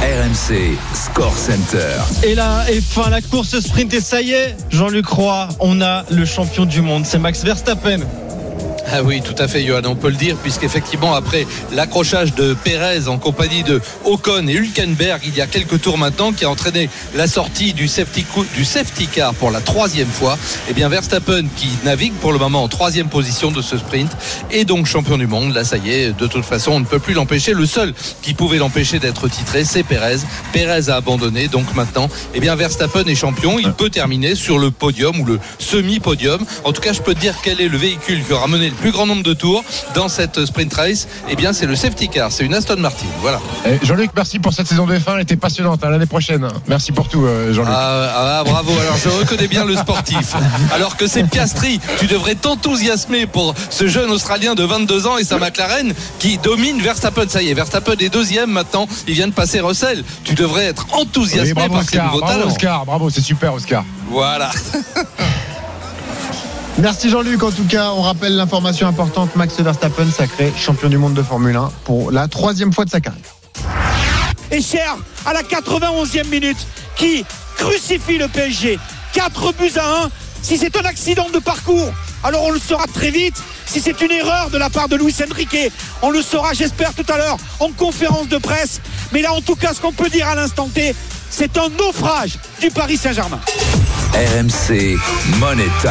RMC Score Center. Et là, et fin la course sprint et ça y est, Jean-Luc Roy, on a le champion du monde, c'est Max Verstappen. Ah oui, tout à fait, Johan, on peut le dire, puisqu'effectivement, après l'accrochage de Pérez en compagnie de Ocon et Hülkenberg il y a quelques tours maintenant, qui a entraîné la sortie du safety, cou- du safety car pour la troisième fois, et bien Verstappen, qui navigue pour le moment en troisième position de ce sprint, est donc champion du monde. Là, ça y est, de toute façon, on ne peut plus l'empêcher. Le seul qui pouvait l'empêcher d'être titré, c'est Pérez. Pérez a abandonné, donc maintenant, eh bien Verstappen est champion. Il peut terminer sur le podium ou le semi-podium. En tout cas, je peux te dire quel est le véhicule qui aura mené le plus grand nombre de tours dans cette sprint race. Eh bien, c'est le safety car, c'est une Aston Martin. Voilà. Eh, Jean-Luc, merci pour cette saison de F1, elle était passionnante. hein, L'année prochaine. Merci pour tout, euh, Jean-Luc. Ah, ah, bravo, alors je reconnais bien le sportif. Alors que c'est Piastri, tu devrais t'enthousiasmer pour ce jeune Australien de 22 ans et sa McLaren qui domine Verstappen. Ça y est, Verstappen est deuxième maintenant, il vient de passer Russell. Tu devrais être enthousiasmé Oui, bravo par ces Oscar, nouveaux bravo talents. Oscar, bravo, c'est super Oscar. Voilà. Merci Jean-Luc. En tout cas, on rappelle l'information importante. Max Verstappen, sacré champion du monde de Formule 1 pour la troisième fois de sa carrière. et Cher à la 91e minute qui crucifie le PSG. 4 buts à 1. Si c'est un accident de parcours, alors on le saura très vite. Si c'est une erreur de la part de Luis Enrique, on le saura, j'espère, tout à l'heure en conférence de presse. Mais là, en tout cas, ce qu'on peut dire à l'instant T, c'est un naufrage du Paris Saint-Germain. RMC Money Time.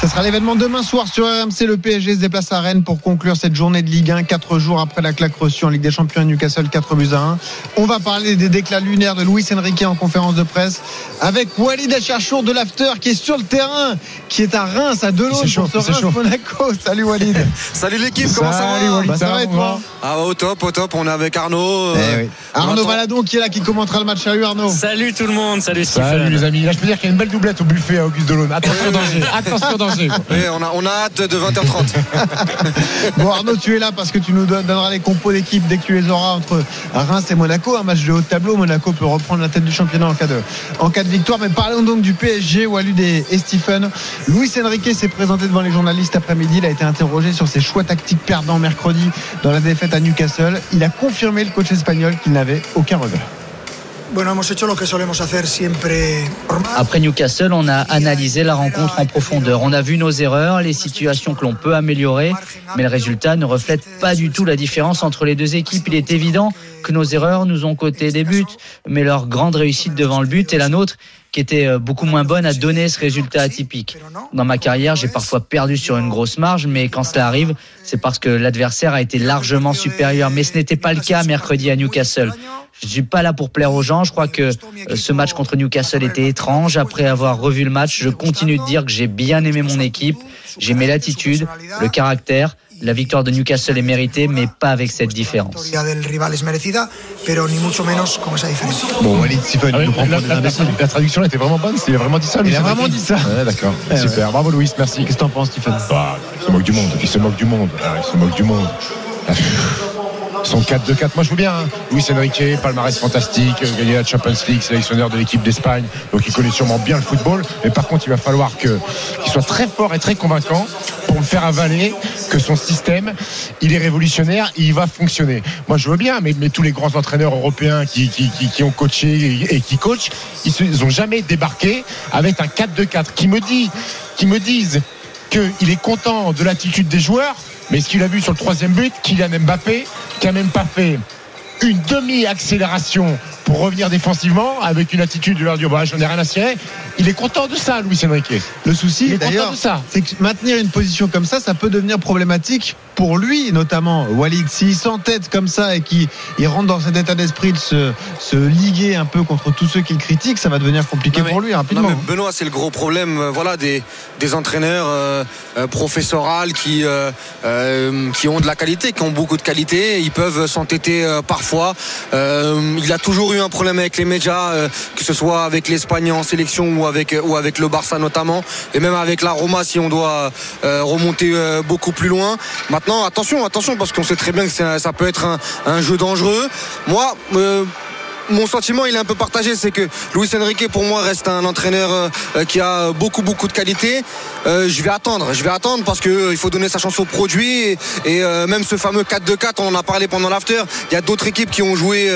Ce sera l'événement demain soir sur RMC. Le PSG se déplace à Rennes pour conclure cette journée de Ligue 1, 4 jours après la claque reçue en Ligue des Champions à Newcastle, 4 buts à 1. On va parler des déclats lunaires de Luis Enrique en conférence de presse avec Walid Acharchour de l'After qui est sur le terrain, qui est à Reims, à Delon pour s'échauffe, ce il s'échauffe. Reims-Monaco. Salut Walid. Salut l'équipe, comment ça Salut, va Walid, Bah, ça va et toi Ah bah, au top, au top, on est avec Arnaud. Eh euh, oui. Arnaud Valadon qui est là, qui commentera le match. Salut Arnaud. Salut tout le monde, salut Salut Stephen. les amis. Là, je peux dire qu'il y a une belle doublette au buffet à Auguste Delon. Attention danger, attention danger. Oui, on a, on a hâte de 20h30. Bon Arnaud, tu es là parce que tu nous don- donneras les compos d'équipe dès que tu les auras entre Reims et Monaco. Un match de haut de tableau. Monaco peut reprendre la tête du championnat en cas de, en cas de victoire. Mais parlons donc du PSG, Walid et, et Stephen. Luis Enrique s'est présenté devant les journalistes après-midi. Il a été interrogé sur ses choix tactiques perdants mercredi dans la défaite à Newcastle. Il a confirmé le coach espagnol qu'il n'avait aucun regret. Après Newcastle, on a analysé la rencontre en profondeur. On a vu nos erreurs, les situations que l'on peut améliorer, mais le résultat ne reflète pas du tout la différence entre les deux équipes. Il est évident que nos erreurs nous ont coté des buts, mais leur grande réussite devant le but est la nôtre était euh, beaucoup moins bonne à donner ce résultat atypique. Dans ma carrière, j'ai parfois perdu sur une grosse marge, mais quand cela arrive, c'est parce que l'adversaire a été largement supérieur. Mais ce n'était pas le cas mercredi à Newcastle. Je ne suis pas là pour plaire aux gens. Je crois que euh, ce match contre Newcastle était étrange. Après avoir revu le match, je continue de dire que j'ai bien aimé mon équipe. J'ai aimé l'attitude, le caractère. La victoire de Newcastle est méritée, mais pas avec cette différence. Bon, Walid Stephen, Ah oui, la, la- la- la traduction était vraiment bonne. Il a vraiment dit ça. Il a vraiment dit ça. Ouais, D'accord. Eh Super. Bravo Louis, merci. Qu'est-ce que t'en penses, Stephen Ah, il se moque du monde. Il se moque du monde. Ah, il se moque du monde. son 4-2-4. Moi, je veux bien. Hein. Luis Enrique, palmarès fantastique, euh, gagné la Champions League, sélectionneur de l'équipe d'Espagne. Donc, il connaît sûrement bien le football. Mais par contre, il va falloir qu'il soit très fort et très convaincant pour me faire avaler que son système, il est révolutionnaire, il va fonctionner. Moi, je veux bien, mais, tous les grands entraîneurs européens qui, ont coaché et, et qui coachent, ils n'ont jamais débarqué avec un 4-2-4 qui me dit, qui me disent qu'il est content de l'attitude des joueurs, mais ce qu'il a vu sur le troisième but, Kylian Mbappé, qui n'a même pas fait une demi-accélération pour revenir défensivement avec une attitude de leur dire bah, j'en ai rien à cirer. Il est content de ça, Louis Enrique. Le souci, Il est content d'ailleurs, de ça. c'est que maintenir une position comme ça, ça peut devenir problématique pour lui, notamment. Walid, s'il s'entête comme ça et qu'il il rentre dans cet état d'esprit de se, se liguer un peu contre tous ceux qu'il critique, ça va devenir compliqué mais- pour lui rapidement. non, mais Benoît, c'est le gros problème. euh, Voilà, des, des entraîneurs euh, euh, professorales qui, euh, euh, qui ont de la qualité, qui ont beaucoup de qualité. Ils peuvent s'entêter euh, parfois. Euh, il a toujours eu un problème avec les médias, euh, que ce soit avec l'Espagne en sélection ou avec, ou avec le Barça notamment, et même avec la Roma si on doit euh, remonter euh, beaucoup plus loin. Maintenant, attention, attention, parce qu'on sait très bien que ça peut être un, un jeu dangereux. Moi, euh, mon sentiment il est un peu partagé c'est que Luis Enrique pour moi reste un entraîneur euh, qui a beaucoup beaucoup de qualité. Euh, je vais attendre je vais attendre parce que euh, faut donner sa chance au produit et, même ce fameux 4-2-4 on en a parlé pendant l'after. Il y a d'autres équipes qui ont joué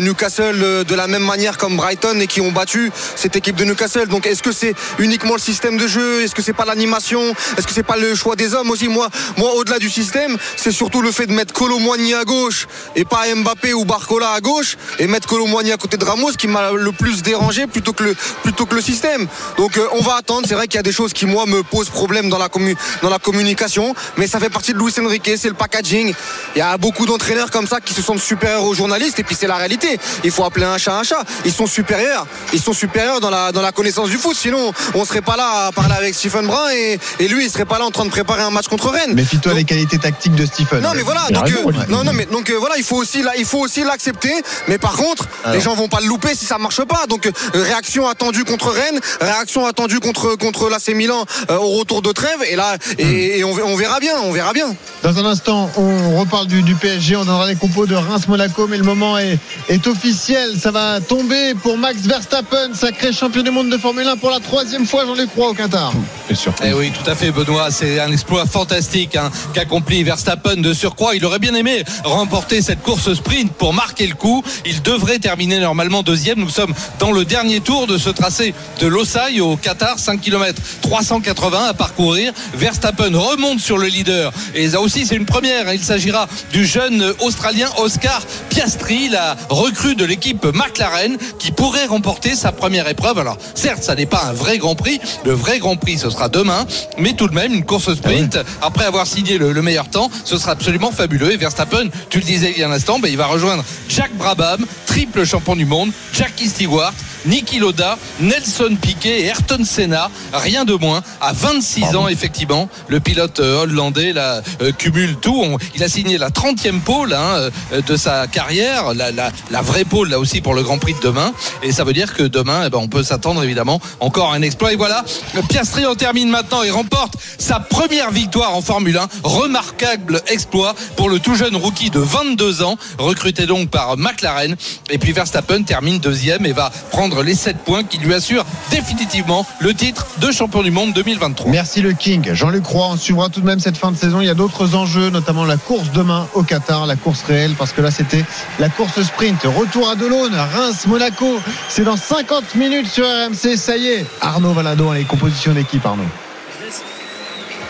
Newcastle de la même manière comme Brighton et qui ont battu cette équipe de Newcastle. Donc est-ce que c'est uniquement le système de jeu? Est-ce que c'est pas l'animation? Est-ce que c'est pas le choix des hommes aussi? Moi moi au-delà du système c'est surtout le fait de mettre Colomboigny à gauche et pas Mbappé ou Barcola à gauche et mettre Colomboigny à côté de Ramos qui m'a le plus dérangé plutôt que le plutôt que le système. Donc euh, on va attendre. C'est vrai qu'il y a des choses qui moi me posent problème dans la commu- dans la communication. Mais ça fait partie de Luis Enrique. C'est le packaging. Il y a beaucoup d'entraîneurs comme ça qui se sentent supérieurs aux journalistes. Et puis c'est la réalité. Il faut appeler un chat un chat. Ils sont supérieurs. Ils sont supérieurs dans la dans la connaissance du foot. Sinon on serait pas là à parler avec Stephen Brun et, et lui il serait pas là en train de préparer un match contre Rennes. Méfie-toi des qualités tactiques de Stephen. non mais voilà. Donc raison, euh, non non mais donc euh, voilà il faut aussi là il faut aussi l'accepter. Mais par contre Alors. les gens vont pas le louper si ça marche pas donc euh, réaction attendue contre Rennes réaction attendue contre contre l'AC Milan euh, au retour de trêve et là et, et on, on verra bien on verra bien Dans un instant, on reparle du, du PSG, on donnera les compos de Reims-Monaco, mais le moment est, est officiel. Ça va tomber pour Max Verstappen, sacré champion du monde de Formule 1 pour la troisième fois, j'en ai crois, au Qatar. Bien sûr. Eh oui, tout à fait, Benoît. C'est un exploit fantastique hein, qu'accomplit Verstappen de surcroît. Il aurait bien aimé remporter cette course sprint pour marquer le coup. Il devrait terminer normalement deuxième. Nous sommes dans le dernier tour de ce tracé de Losail au Qatar, 5 km 380 à parcourir. Verstappen remonte sur le leader. Et là aussi, c'est une première. Il s'agira du jeune Australien Oscar Piastri, la recrue de l'équipe McLaren, qui pourrait remporter sa première épreuve. Alors, certes, ça n'est pas un vrai Grand Prix. Le vrai Grand Prix, ce sera demain. Mais tout de même, une course sprint, après avoir signé le, le meilleur temps, ce sera absolument fabuleux. Et Verstappen, tu le disais il y a un instant, ben, il va rejoindre Jack Brabham, triple champion du monde, Jackie Stewart, Niki Loda, Nelson Piquet et Ayrton Senna. Rien de moins. À 26 ans, effectivement, le pilote euh, hollandais là, euh, cumule tout. Il a signé la 30e pole hein, euh, de sa carrière, la, la- la vraie pole là aussi pour le Grand Prix de demain. Et ça veut dire que demain, eh ben, on peut s'attendre évidemment encore à un exploit. Et voilà, Piastri en termine maintenant et remporte sa première victoire en Formule 1. Remarquable exploit pour le tout jeune rookie de 22 ans, recruté donc par McLaren. Et puis Verstappen termine deuxième et va prendre les 7 points qui lui assurent définitivement le titre de champion du monde 2023. Merci le King. Jean-Luc Roy, on suivra tout de même cette fin de saison. Il y a d'autres enjeux, notamment la course demain au Qatar, la course réelle, parce que là c'était la course sprint. Retour à Delaune, Reims, Monaco. C'est dans 50 minutes sur RMC. Ça y est, Arnaud Valadon a les compositions d'équipe, Arnaud.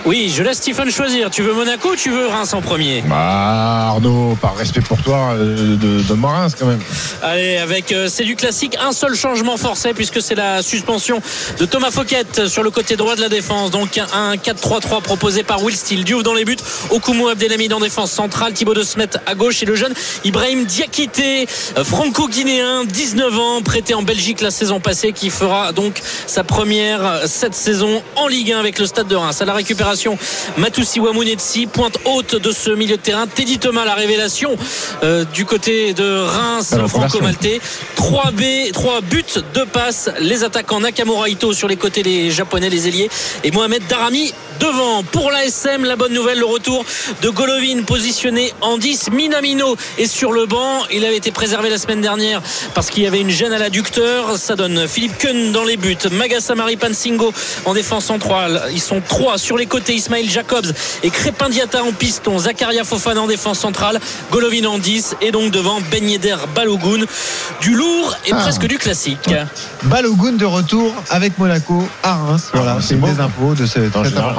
Oui, je laisse Stephen choisir. Tu veux Monaco ou tu veux Reims en premier? Bah, Arnaud, par respect pour toi, euh, de, de Reims quand même. Allez, avec euh, c'est du classique, un seul changement forcé puisque c'est la suspension de Thomas Fouquet sur le côté droit de la défense. Donc un 4-3-3 proposé par Will Steele. Diouf dans les buts, Okumu Abdelhamid en défense centrale, Thibaut de Smet à gauche et le jeune Ibrahim Diakité, euh, franco-guinéen, 19 ans, prêté en Belgique la saison passée, qui fera donc sa première euh, cette saison en Ligue 1 avec le Stade de Reims. À la récupération, Matoussi Wamunetsi, pointe haute de ce milieu de terrain. Teddy Thomas, la révélation euh, du côté de Reims, franco-maltais. 3 B, 3 buts, 2 passes. Les attaquants Nakamura Ito sur les côtés, les japonais, les ailiers. Et Mohamed Darami devant. Pour l'ASM, la bonne nouvelle, le retour de Golovin positionné en 10. Minamino est sur le banc. Il avait été préservé la semaine dernière parce qu'il y avait une gêne à l'adducteur. Ça donne Philippe Kuhn dans les buts. Magassa Marie Pansingo en défense centrale. Ils sont trois sur les côtés. Ismail Jacobs et Crépin Diata en piston. Zakaria Fofana en défense centrale. Golovin en 10 et donc devant Ben Yedder Balogun. Du lourd et Ah. presque du classique. Balogun de retour avec Monaco à Reims. Voilà, c'est c'est beau. des infos de ce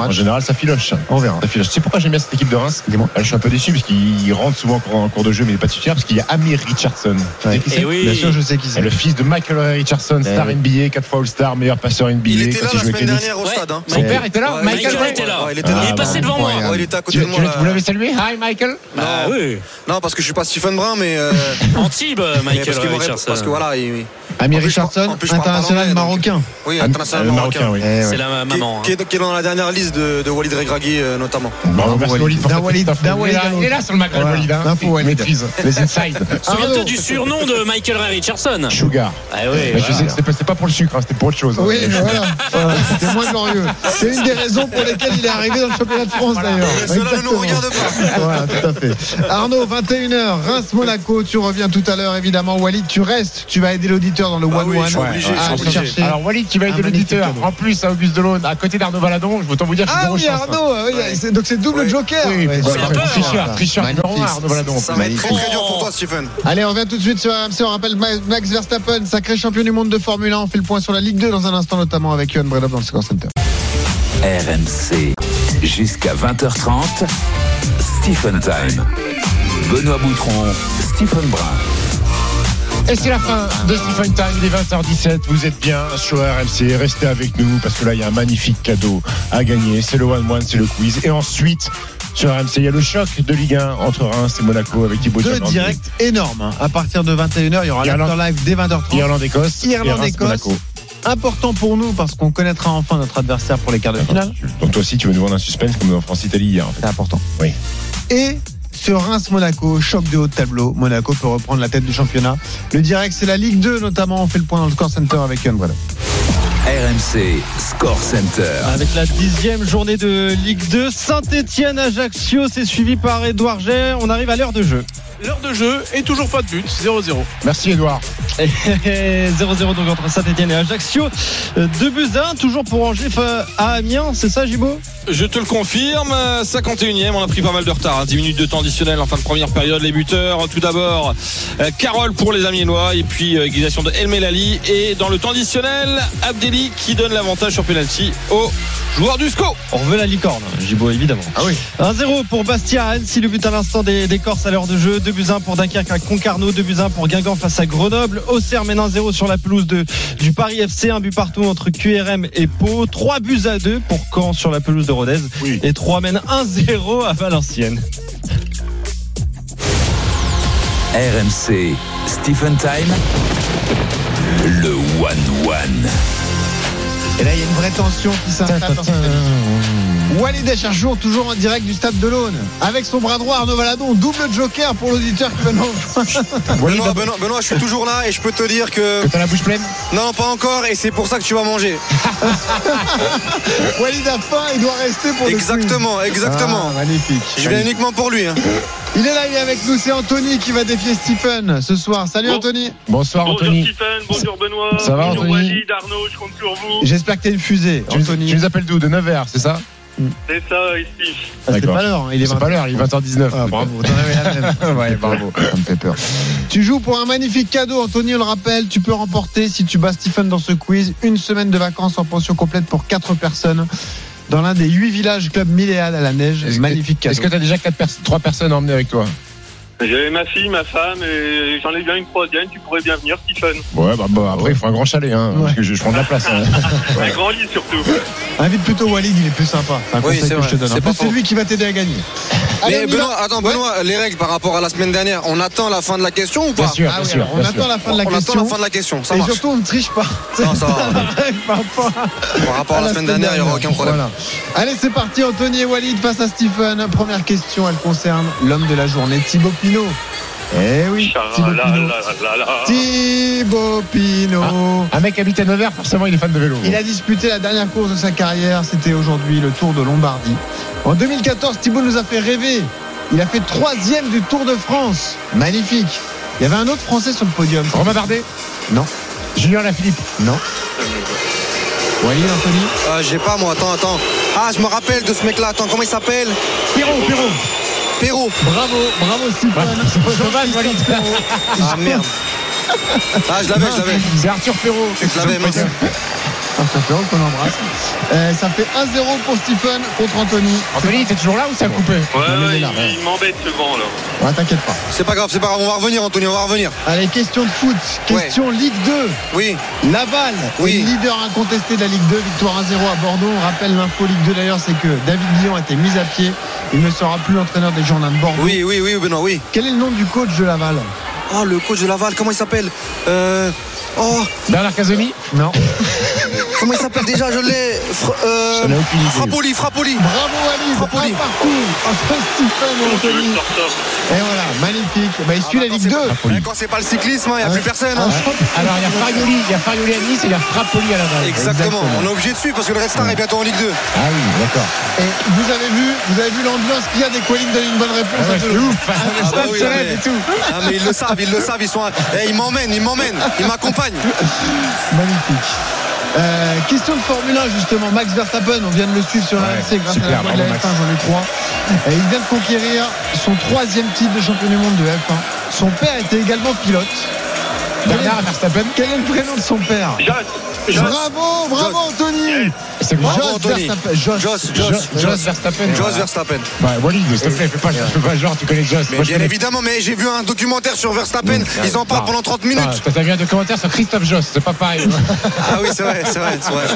En général, en match. général, ça filoche. On verra. Ça filoche. Sais pourquoi j'aime bien cette équipe de Reims? Dis-moi. Je suis un peu déçu parce qu'il rentre souvent en cours- de jeu, mais il n'est pas titulaire parce qu'il y a Amir Richardson. Tu sais qui c'est? Eh oui. Bien sûr, je sais qui c'est. Le fils de Michael Richardson, star oui. NBA, 4 fois All-Star, meilleur passeur NBA. Il était là il la semaine dernière au stade. hein. Son père était là Ouais, Michael était là. Ouais, il était Il là. est passé devant moi. Ouais, il était à côté Tu, de moi. tu- là. vous l'avez salué? Hi Michael? Ah oui. Non, parce que je suis pas Stephen Brun, mais. euh, Antibes, Michael parce, Richardson. que voilà, il- Amir Richardson, international marocain. Oui, Ah, international euh, marocain. oui. Eh. C'est la maman. qui est, qui est dans la dernière liste de, de Walid Regragui euh, notamment. Bravo, merci Walid. D'un Walid, Walid. Il est là sur le Maghreb, Voilà. Walid. hein. L'info, Il Walid. maîtrise les insides. Souviens-toi du surnom de Michael Ray Richardson. Sugar. Ah oui. Mais je sais que c'était pas- pour le sucre, hein, c'était pour autre chose. Oui, voilà. C'était moins glorieux. C'est une des raisons pour lesquelles il est arrivé dans le championnat de France d'ailleurs. Cela ne nous regarde pas. Voilà, tout à fait. Arnaud, 21h, Reims-Monaco, tu reviens tout à l'heure évidemment. Walid, tu restes, tu vas aider l'auditeur dans le Ah suis obligé, Ah. Alors Walid qui va aider l'auditeur. En plus, à Auguste Delaune, à côté d'Arnaud Valadon, je veux t'en vous dire que Ah oui, hein. Arnaud, oui, c'est- donc c'est double joker. Oui, tricheur, Voilà. tricheur numéro un, Magnifique. Arnaud Valadon. Ça va être très très dur pour toi, Stephen. Allez, on revient tout de suite sur RMC. On rappelle Ma- Max Verstappen, sacré champion du monde de Formule 1. On fait le point sur la Ligue 2 dans un instant, notamment avec Johan Bredov dans le Score Center. RMC, jusqu'à 20h30, Stephen Time. Benoît Boutron, Stephen Brun. Et c'est la fin de Stephen Time, il est 20h17, vous êtes bien sur RMC, restez avec nous parce que là il y a un magnifique cadeau à gagner, c'est le One One, c'est le quiz. Et ensuite, sur RMC, il y a le choc de Ligue 1 entre Reims et Monaco avec Thibaut Deux directs énormes. hein. À partir de 21h, il y aura l'after live dès 20h30. Irlande-Écosse Irlande-Écosse. Important pour nous parce qu'on connaîtra enfin notre adversaire pour les quarts de finale. Donc toi aussi tu veux nous vendre un suspense comme dans France-Italie hier. En fait. C'est important. Oui. Et Reims-Monaco, choc de haut de tableau. Monaco peut reprendre la tête du championnat. Le direct, c'est la Ligue 2 notamment. On fait le point dans le score center avec Yann. RMC Score Center. Avec la dixième journée de Ligue 2, Saint-Etienne, Ajaccio, c'est suivi par Edouard Gay. On arrive à l'heure de jeu. L'heure de jeu et toujours pas de but, 0-0. Merci Edouard. Et 0-0 donc entre Saint-Etienne et Ajaccio. Euh, Deux buts à un, toujours pour Angers à Amiens, c'est ça Gibo Je te le confirme, 51e, on a pris pas mal de retard, hein. 10 minutes de temps additionnel en fin de première période. Les buteurs, tout d'abord, euh, Carole pour les Amiénois, et puis euh, égalisation de El Melali. Et dans le temps additionnel, Abdelli qui donne l'avantage sur penalty au joueur du SCO. On veut la licorne, Gibo évidemment. Ah oui. 1-0 pour Bastia Annecy, le but à l'instant des, des Corses à l'heure de jeu. 2 buts 1 pour Dunkerque à Concarneau, 2 buts 1 pour Guingamp face à Grenoble. Auxerre mène 1-0 sur la pelouse de, du Paris FC, un but partout entre QRM et Pau. 3 buts à 2 pour Caen sur la pelouse de Rodez. Oui. Et 3 mène 1-0 à Valenciennes. RMC Stephen Time. Le One One. Et là, il y a une vraie tension qui s'installe dans cette émission. Walid Acharchour, toujours en direct du stade de l'Aune. Avec son bras droit, Arnaud Valadon, double joker pour l'auditeur qui. Benoît, Benoît, Benoît, je suis toujours là et je peux te dire que. Que t'as la bouche pleine? Non, pas encore, et c'est pour ça que tu vas manger. Walid a faim, il doit rester pour le coup. Exactement, exactement. Ah, magnifique. Je viens uniquement pour lui. hein. Il est là, il est avec nous, c'est Anthony qui va défier Stephen ce soir. Salut Bon. Anthony. Bonsoir Bonjour Anthony. Stephen, bonjour Benoît, Ça va, bonjour Anthony? Walid, Arnaud, je compte sur vous. J'espère que t'as une fusée, Tu, Anthony. tu nous appelles d'où? De 9h, c'est ça? C'est ça ici. Ah, c'est pas l'heure, hein, il est C'est 20. pas l'heure, il est 20h19. Ah, bravo, t'en avais la même. Ouais, bravo. Ça me fait peur. Tu joues pour un magnifique cadeau, Anthony, on le rappelle. Tu peux remporter, si tu bats Stephen dans ce quiz, une semaine de vacances en pension complète pour 4 personnes dans l'un des 8 villages club Milléade à la neige. Est-ce que- magnifique cadeau. Est-ce que t'as déjà 3 personnes à emmener avec toi? J'avais ma fille, ma femme et j'en ai bien une troisième, tu pourrais bien venir Stephen. Ouais, bah, bah, après, il faut un grand chalet, hein, parce que je, je prends de la place. hein. Un grand lit surtout. Invite plutôt Walid, il est plus sympa. C'est un Oui, conseil c'est que vrai, je te donne. En c'est plus, pas c'est faux. lui qui va t'aider à gagner. Allez, Mais. Benoît, attends, Ouais. Benoît, les règles par rapport à la semaine dernière, on attend la fin de la question ou pas Bien sûr, Ah bien oui, sûr. on bien attend sûr. la fin de la On question. attend la fin de la question, ça et marche. surtout, on ne triche pas. Non, ça va. Par rapport à- Par rapport à la semaine dernière, il n'y aura aucun problème. Voilà. Allez, c'est parti. Anthony et Walid face à Stephen. Première question, elle concerne l'homme de la journée, Thibaut Pinot. Eh oui, Thibaut Pinot. Chalalala. Thibaut Pinot. Un mec habite à Nevers, forcément, il est fan de vélo. Il a disputé la dernière course de sa carrière, c'était aujourd'hui le Tour de Lombardie. En 2014, Thibaut nous a fait rêver. Il a fait troisième du Tour de France. Magnifique. Il y avait un autre Français sur le podium. Romain Bardet Non. Julien Lafilippe Non. Walid, Anthony Ah, J'ai pas moi, attends, attends. Ah, je me rappelle de ce mec-là. Attends, comment il s'appelle? Pierrot, Pierrot. Perrault. Bravo, bravo Stéphane. Walid. Ah merde. Ah, je l'avais, je l'avais. C'est Arthur Perrault. Je l'avais, mince. Qu'on embrasse. Euh, ça fait 1-0 pour Stephen contre Anthony. Anthony, t'es toujours là ou ça a coupé Ouais, Non, ouais, il, m'embête ce vent là. Ouais, t'inquiète pas. C'est pas grave, c'est pas grave. On va revenir, Anthony, on va revenir. Allez, question de foot. Question Ligue 2. Oui. Laval Oui. est le leader incontesté de la Ligue 2, victoire 1-0 à Bordeaux. On rappelle l'info Ligue 2 d'ailleurs, c'est que David Guillon a été mis à pied. Il ne sera plus l'entraîneur des Girondins de Bordeaux. Oui, oui, oui, Benoît, oui. Quel est le nom du coach de Laval? Oh, le coach de Laval, comment il s'appelle? Euh... Oh, Bernard Casoni Non. comment il s'appelle déjà Je l'ai. Fra- euh... Frappoli, Frappoli. Bravo Ali, Frappoli. un partout et Anthony. Et voilà, magnifique. Bah, il suit la Ligue 2. Eh, Quand c'est pas le cyclisme, il n'y a plus personne. hein. Alors, il y a Farioli, il y a Farioli à Nice et il y a Frappoli à Laval. Exactement. On est obligé de suivre parce que le Red Star est bientôt en Ligue 2. Ah oui, d'accord. Et vous avez vu, vous avez vu l'ambiance qu'il y a des Qualine donne une bonne réponse Ah ouais, à ouf. Ah, Ah bah oui, ah, mais- et tout. Ah mais ils le savent, ils le savent, ils sont. Eh, ils m'emmènent, ils m'emmènent, ils m'accompagnent. Magnifique. Euh, question de Formule 1 justement, Max Verstappen, on vient de le suivre sur Ouais, RMC grâce super, à la voix de la bravo, F1, Max. j'en ai trois. Et il vient de conquérir son troisième titre de champion du monde de F1. Son père était également pilote. Bernard Verstappen. Quel est le prénom de son père? Bravo, bravo Anthony C'est quoi Joss Anthony. Verstappen. Joss. Joss, Joss, Joss, Joss Verstappen. Joss Verstappen. Walid, s'il te plaît, fais pas, fais pas genre, tu connais Joss. Mais bien évidemment, mais j'ai vu un documentaire sur Verstappen, ils en parlent Non. pendant 30 Ah, minutes. Toi, t'as vu un documentaire sur Christophe Joss, c'est pas pareil. Ah oui, c'est vrai, c'est vrai, c'est vrai.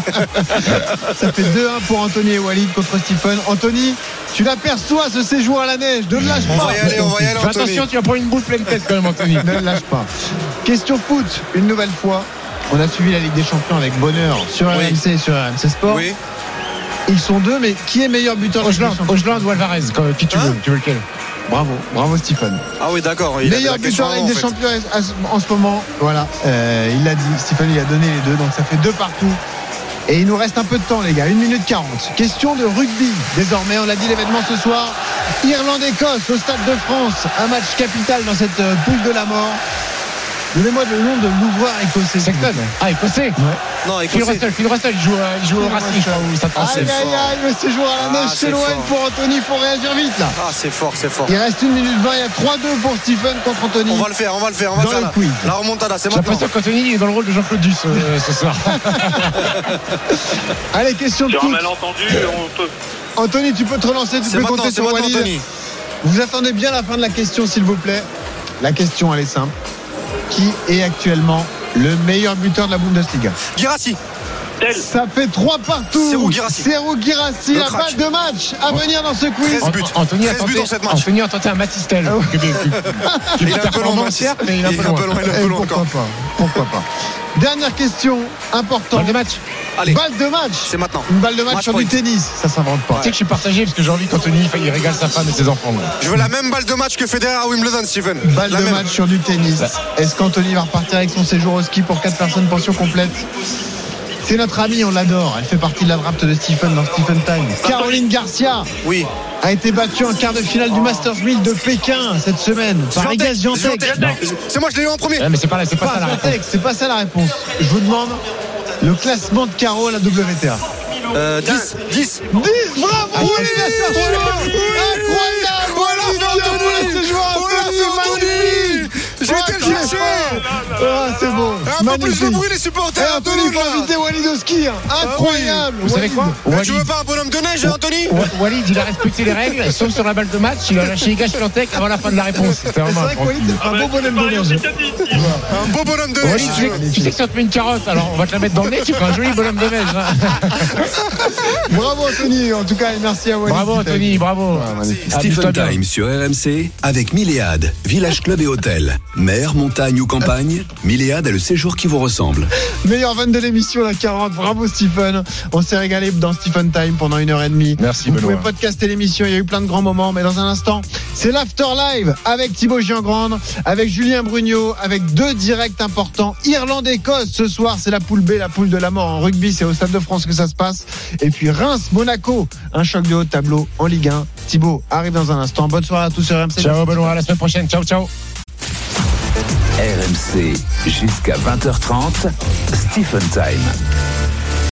Ça fait 2-1 pour Anthony et Walid contre Stephen. Anthony, tu l'aperçois ce séjour à la neige. Ne le lâche On pas. va y aller, on va y aller, Anthony. attention, tu vas prendre une boule pleine tête quand même, Anthony. Ne le lâche pas. Question foot, une nouvelle fois. On a suivi la Ligue des Champions avec bonheur sur Oui. RMC et sur RMC Sport. Oui. Ils sont deux, mais qui est meilleur buteur Ogeland, ou Alvarez, quand- qui tu Hein veux, tu veux lequel? Bravo, bravo Stephen. Ah oui, d'accord. Meilleur buteur de la Ligue des en fait. Champions en ce moment. Voilà, Euh, il l'a dit. Stephen, il a donné les deux, donc ça fait deux partout. Et il nous reste un peu de temps, les gars. 1 minute 40. Question de rugby. Désormais, on l'a dit, l'événement ce soir. Irlande-Écosse au Stade de France. Un match capital dans cette euh, poule de la mort. Donnez-moi le nom de l'ouvreur écossais. Sexton. Ah, écossais Non, Phil écossais. Russell, Phil Russell, il joue, euh, il joue au Racing, je crois, ça Aïe, aïe, aïe, le séjour à la Ah, neige c'est s'éloigne pour Anthony. Il faut réagir vite, là. Ah, c'est fort, c'est fort. Il reste 1 minute 20. Il y a 3-2 pour Stephen contre Anthony. On va le faire, on va le faire, on va Dans le faire. le là. quiz. La remontada, c'est J'ai maintenant. l'impression qu'Anthony est dans le rôle de Jean-Claude Duss euh, ce soir. Allez, question de Sur un malentendu, on peut. Anthony, tu peux te relancer, tu C'est peux compter sur Walid. Vous attendez bien la fin de la question, s'il vous plaît. La question, elle est simple. Qui est actuellement le meilleur buteur de la Bundesliga Girassi. Ça fait 3 partout. Serhou Guirassy, Le la balle de match à venir dans ce quiz. 13 buts. Anthony a 13 buts tenté, dans cette match. Anthony a tenté un Matistel. Ah Il est un peu loin, certes, mais il est un peu loin. il est un Et peu loin pourquoi encore. pas Pourquoi pas Dernière question importante. Balle de match. Allez, Balle de match. c'est maintenant. Une balle de match, Match sur point. du tennis. Ça s'invente pas. Tu sais que je suis partagé parce que j'ai envie qu'Anthony il régale sa femme et ses enfants. moi. Je veux la même balle de match que Federer à Wimbledon, Stephen. Balle La de même. match sur du tennis. Est-ce qu'Anthony va repartir avec son séjour au ski pour 4 personnes, pension complète C'est notre amie, on l'adore. Elle fait partie de la draft de Stephen dans Stephen Time. Caroline Garcia Oui. a été battue en quart de finale du Masters 1000 de Pékin cette semaine par Igaz Giantec. C'est moi, je l'ai eu en premier. Ouais, mais c'est pas, pas Pas ça la réponse. C'est pas ça la réponse. Je vous demande le classement de Caro à la WTA. Euh, 10. 10. 10, bravo, Ah, Incroyable, Walid, bienvenue à ce joueur magnifique. J'ai été le chercher. Ah, c'est beau, Un peu plus de bruit, les supporters. Anthony, il faut inviter Walid au ski hein. Incroyable Vous savez quoi tu Walid, veux pas un bonhomme de neige, Anthony Wa- Walid, il a respecté les règles, sauf sur la balle de match. Il a lâché Igaz Lantec avant la fin de la réponse. C'était C'est vraiment vrai que Walid, un beau bonhomme de neige Un beau bonhomme de Walid, neige. tu sais, tu sais que si on te met une carotte, alors on va te la mettre dans le nez, tu feras un joli bonhomme de neige. hein. Bravo Anthony, en tout cas, et merci à Walid Bravo Anthony, bravo. Stephen Amuse-toi bien. Time sur RMC avec Milléade, village club et hôtel. Mer, montagne ou campagne, Milléade a le séjour qui vous ressemble. Meilleur van de l'émission, la 40. Bravo Stephen. On s'est régalé dans Stephen Time pendant une heure et demie. Merci Vous Benoît. pouvez podcaster l'émission. Il y a eu plein de grands moments, mais dans un instant, c'est l'After Live avec Thibaut Giangrande, avec Julien Brugnot, avec deux directs importants. Irlande-Écosse ce soir, c'est la poule B, la poule de la mort en rugby. C'est au Stade de France que ça se passe. Et puis Reims-Monaco, un choc de haut de tableau en Ligue 1. Thibaut arrive dans un instant. Bonne soirée à tous sur RMC. Ciao Benoît, à la semaine prochaine. Ciao, ciao. RMC jusqu'à 20h30. Stephen Time.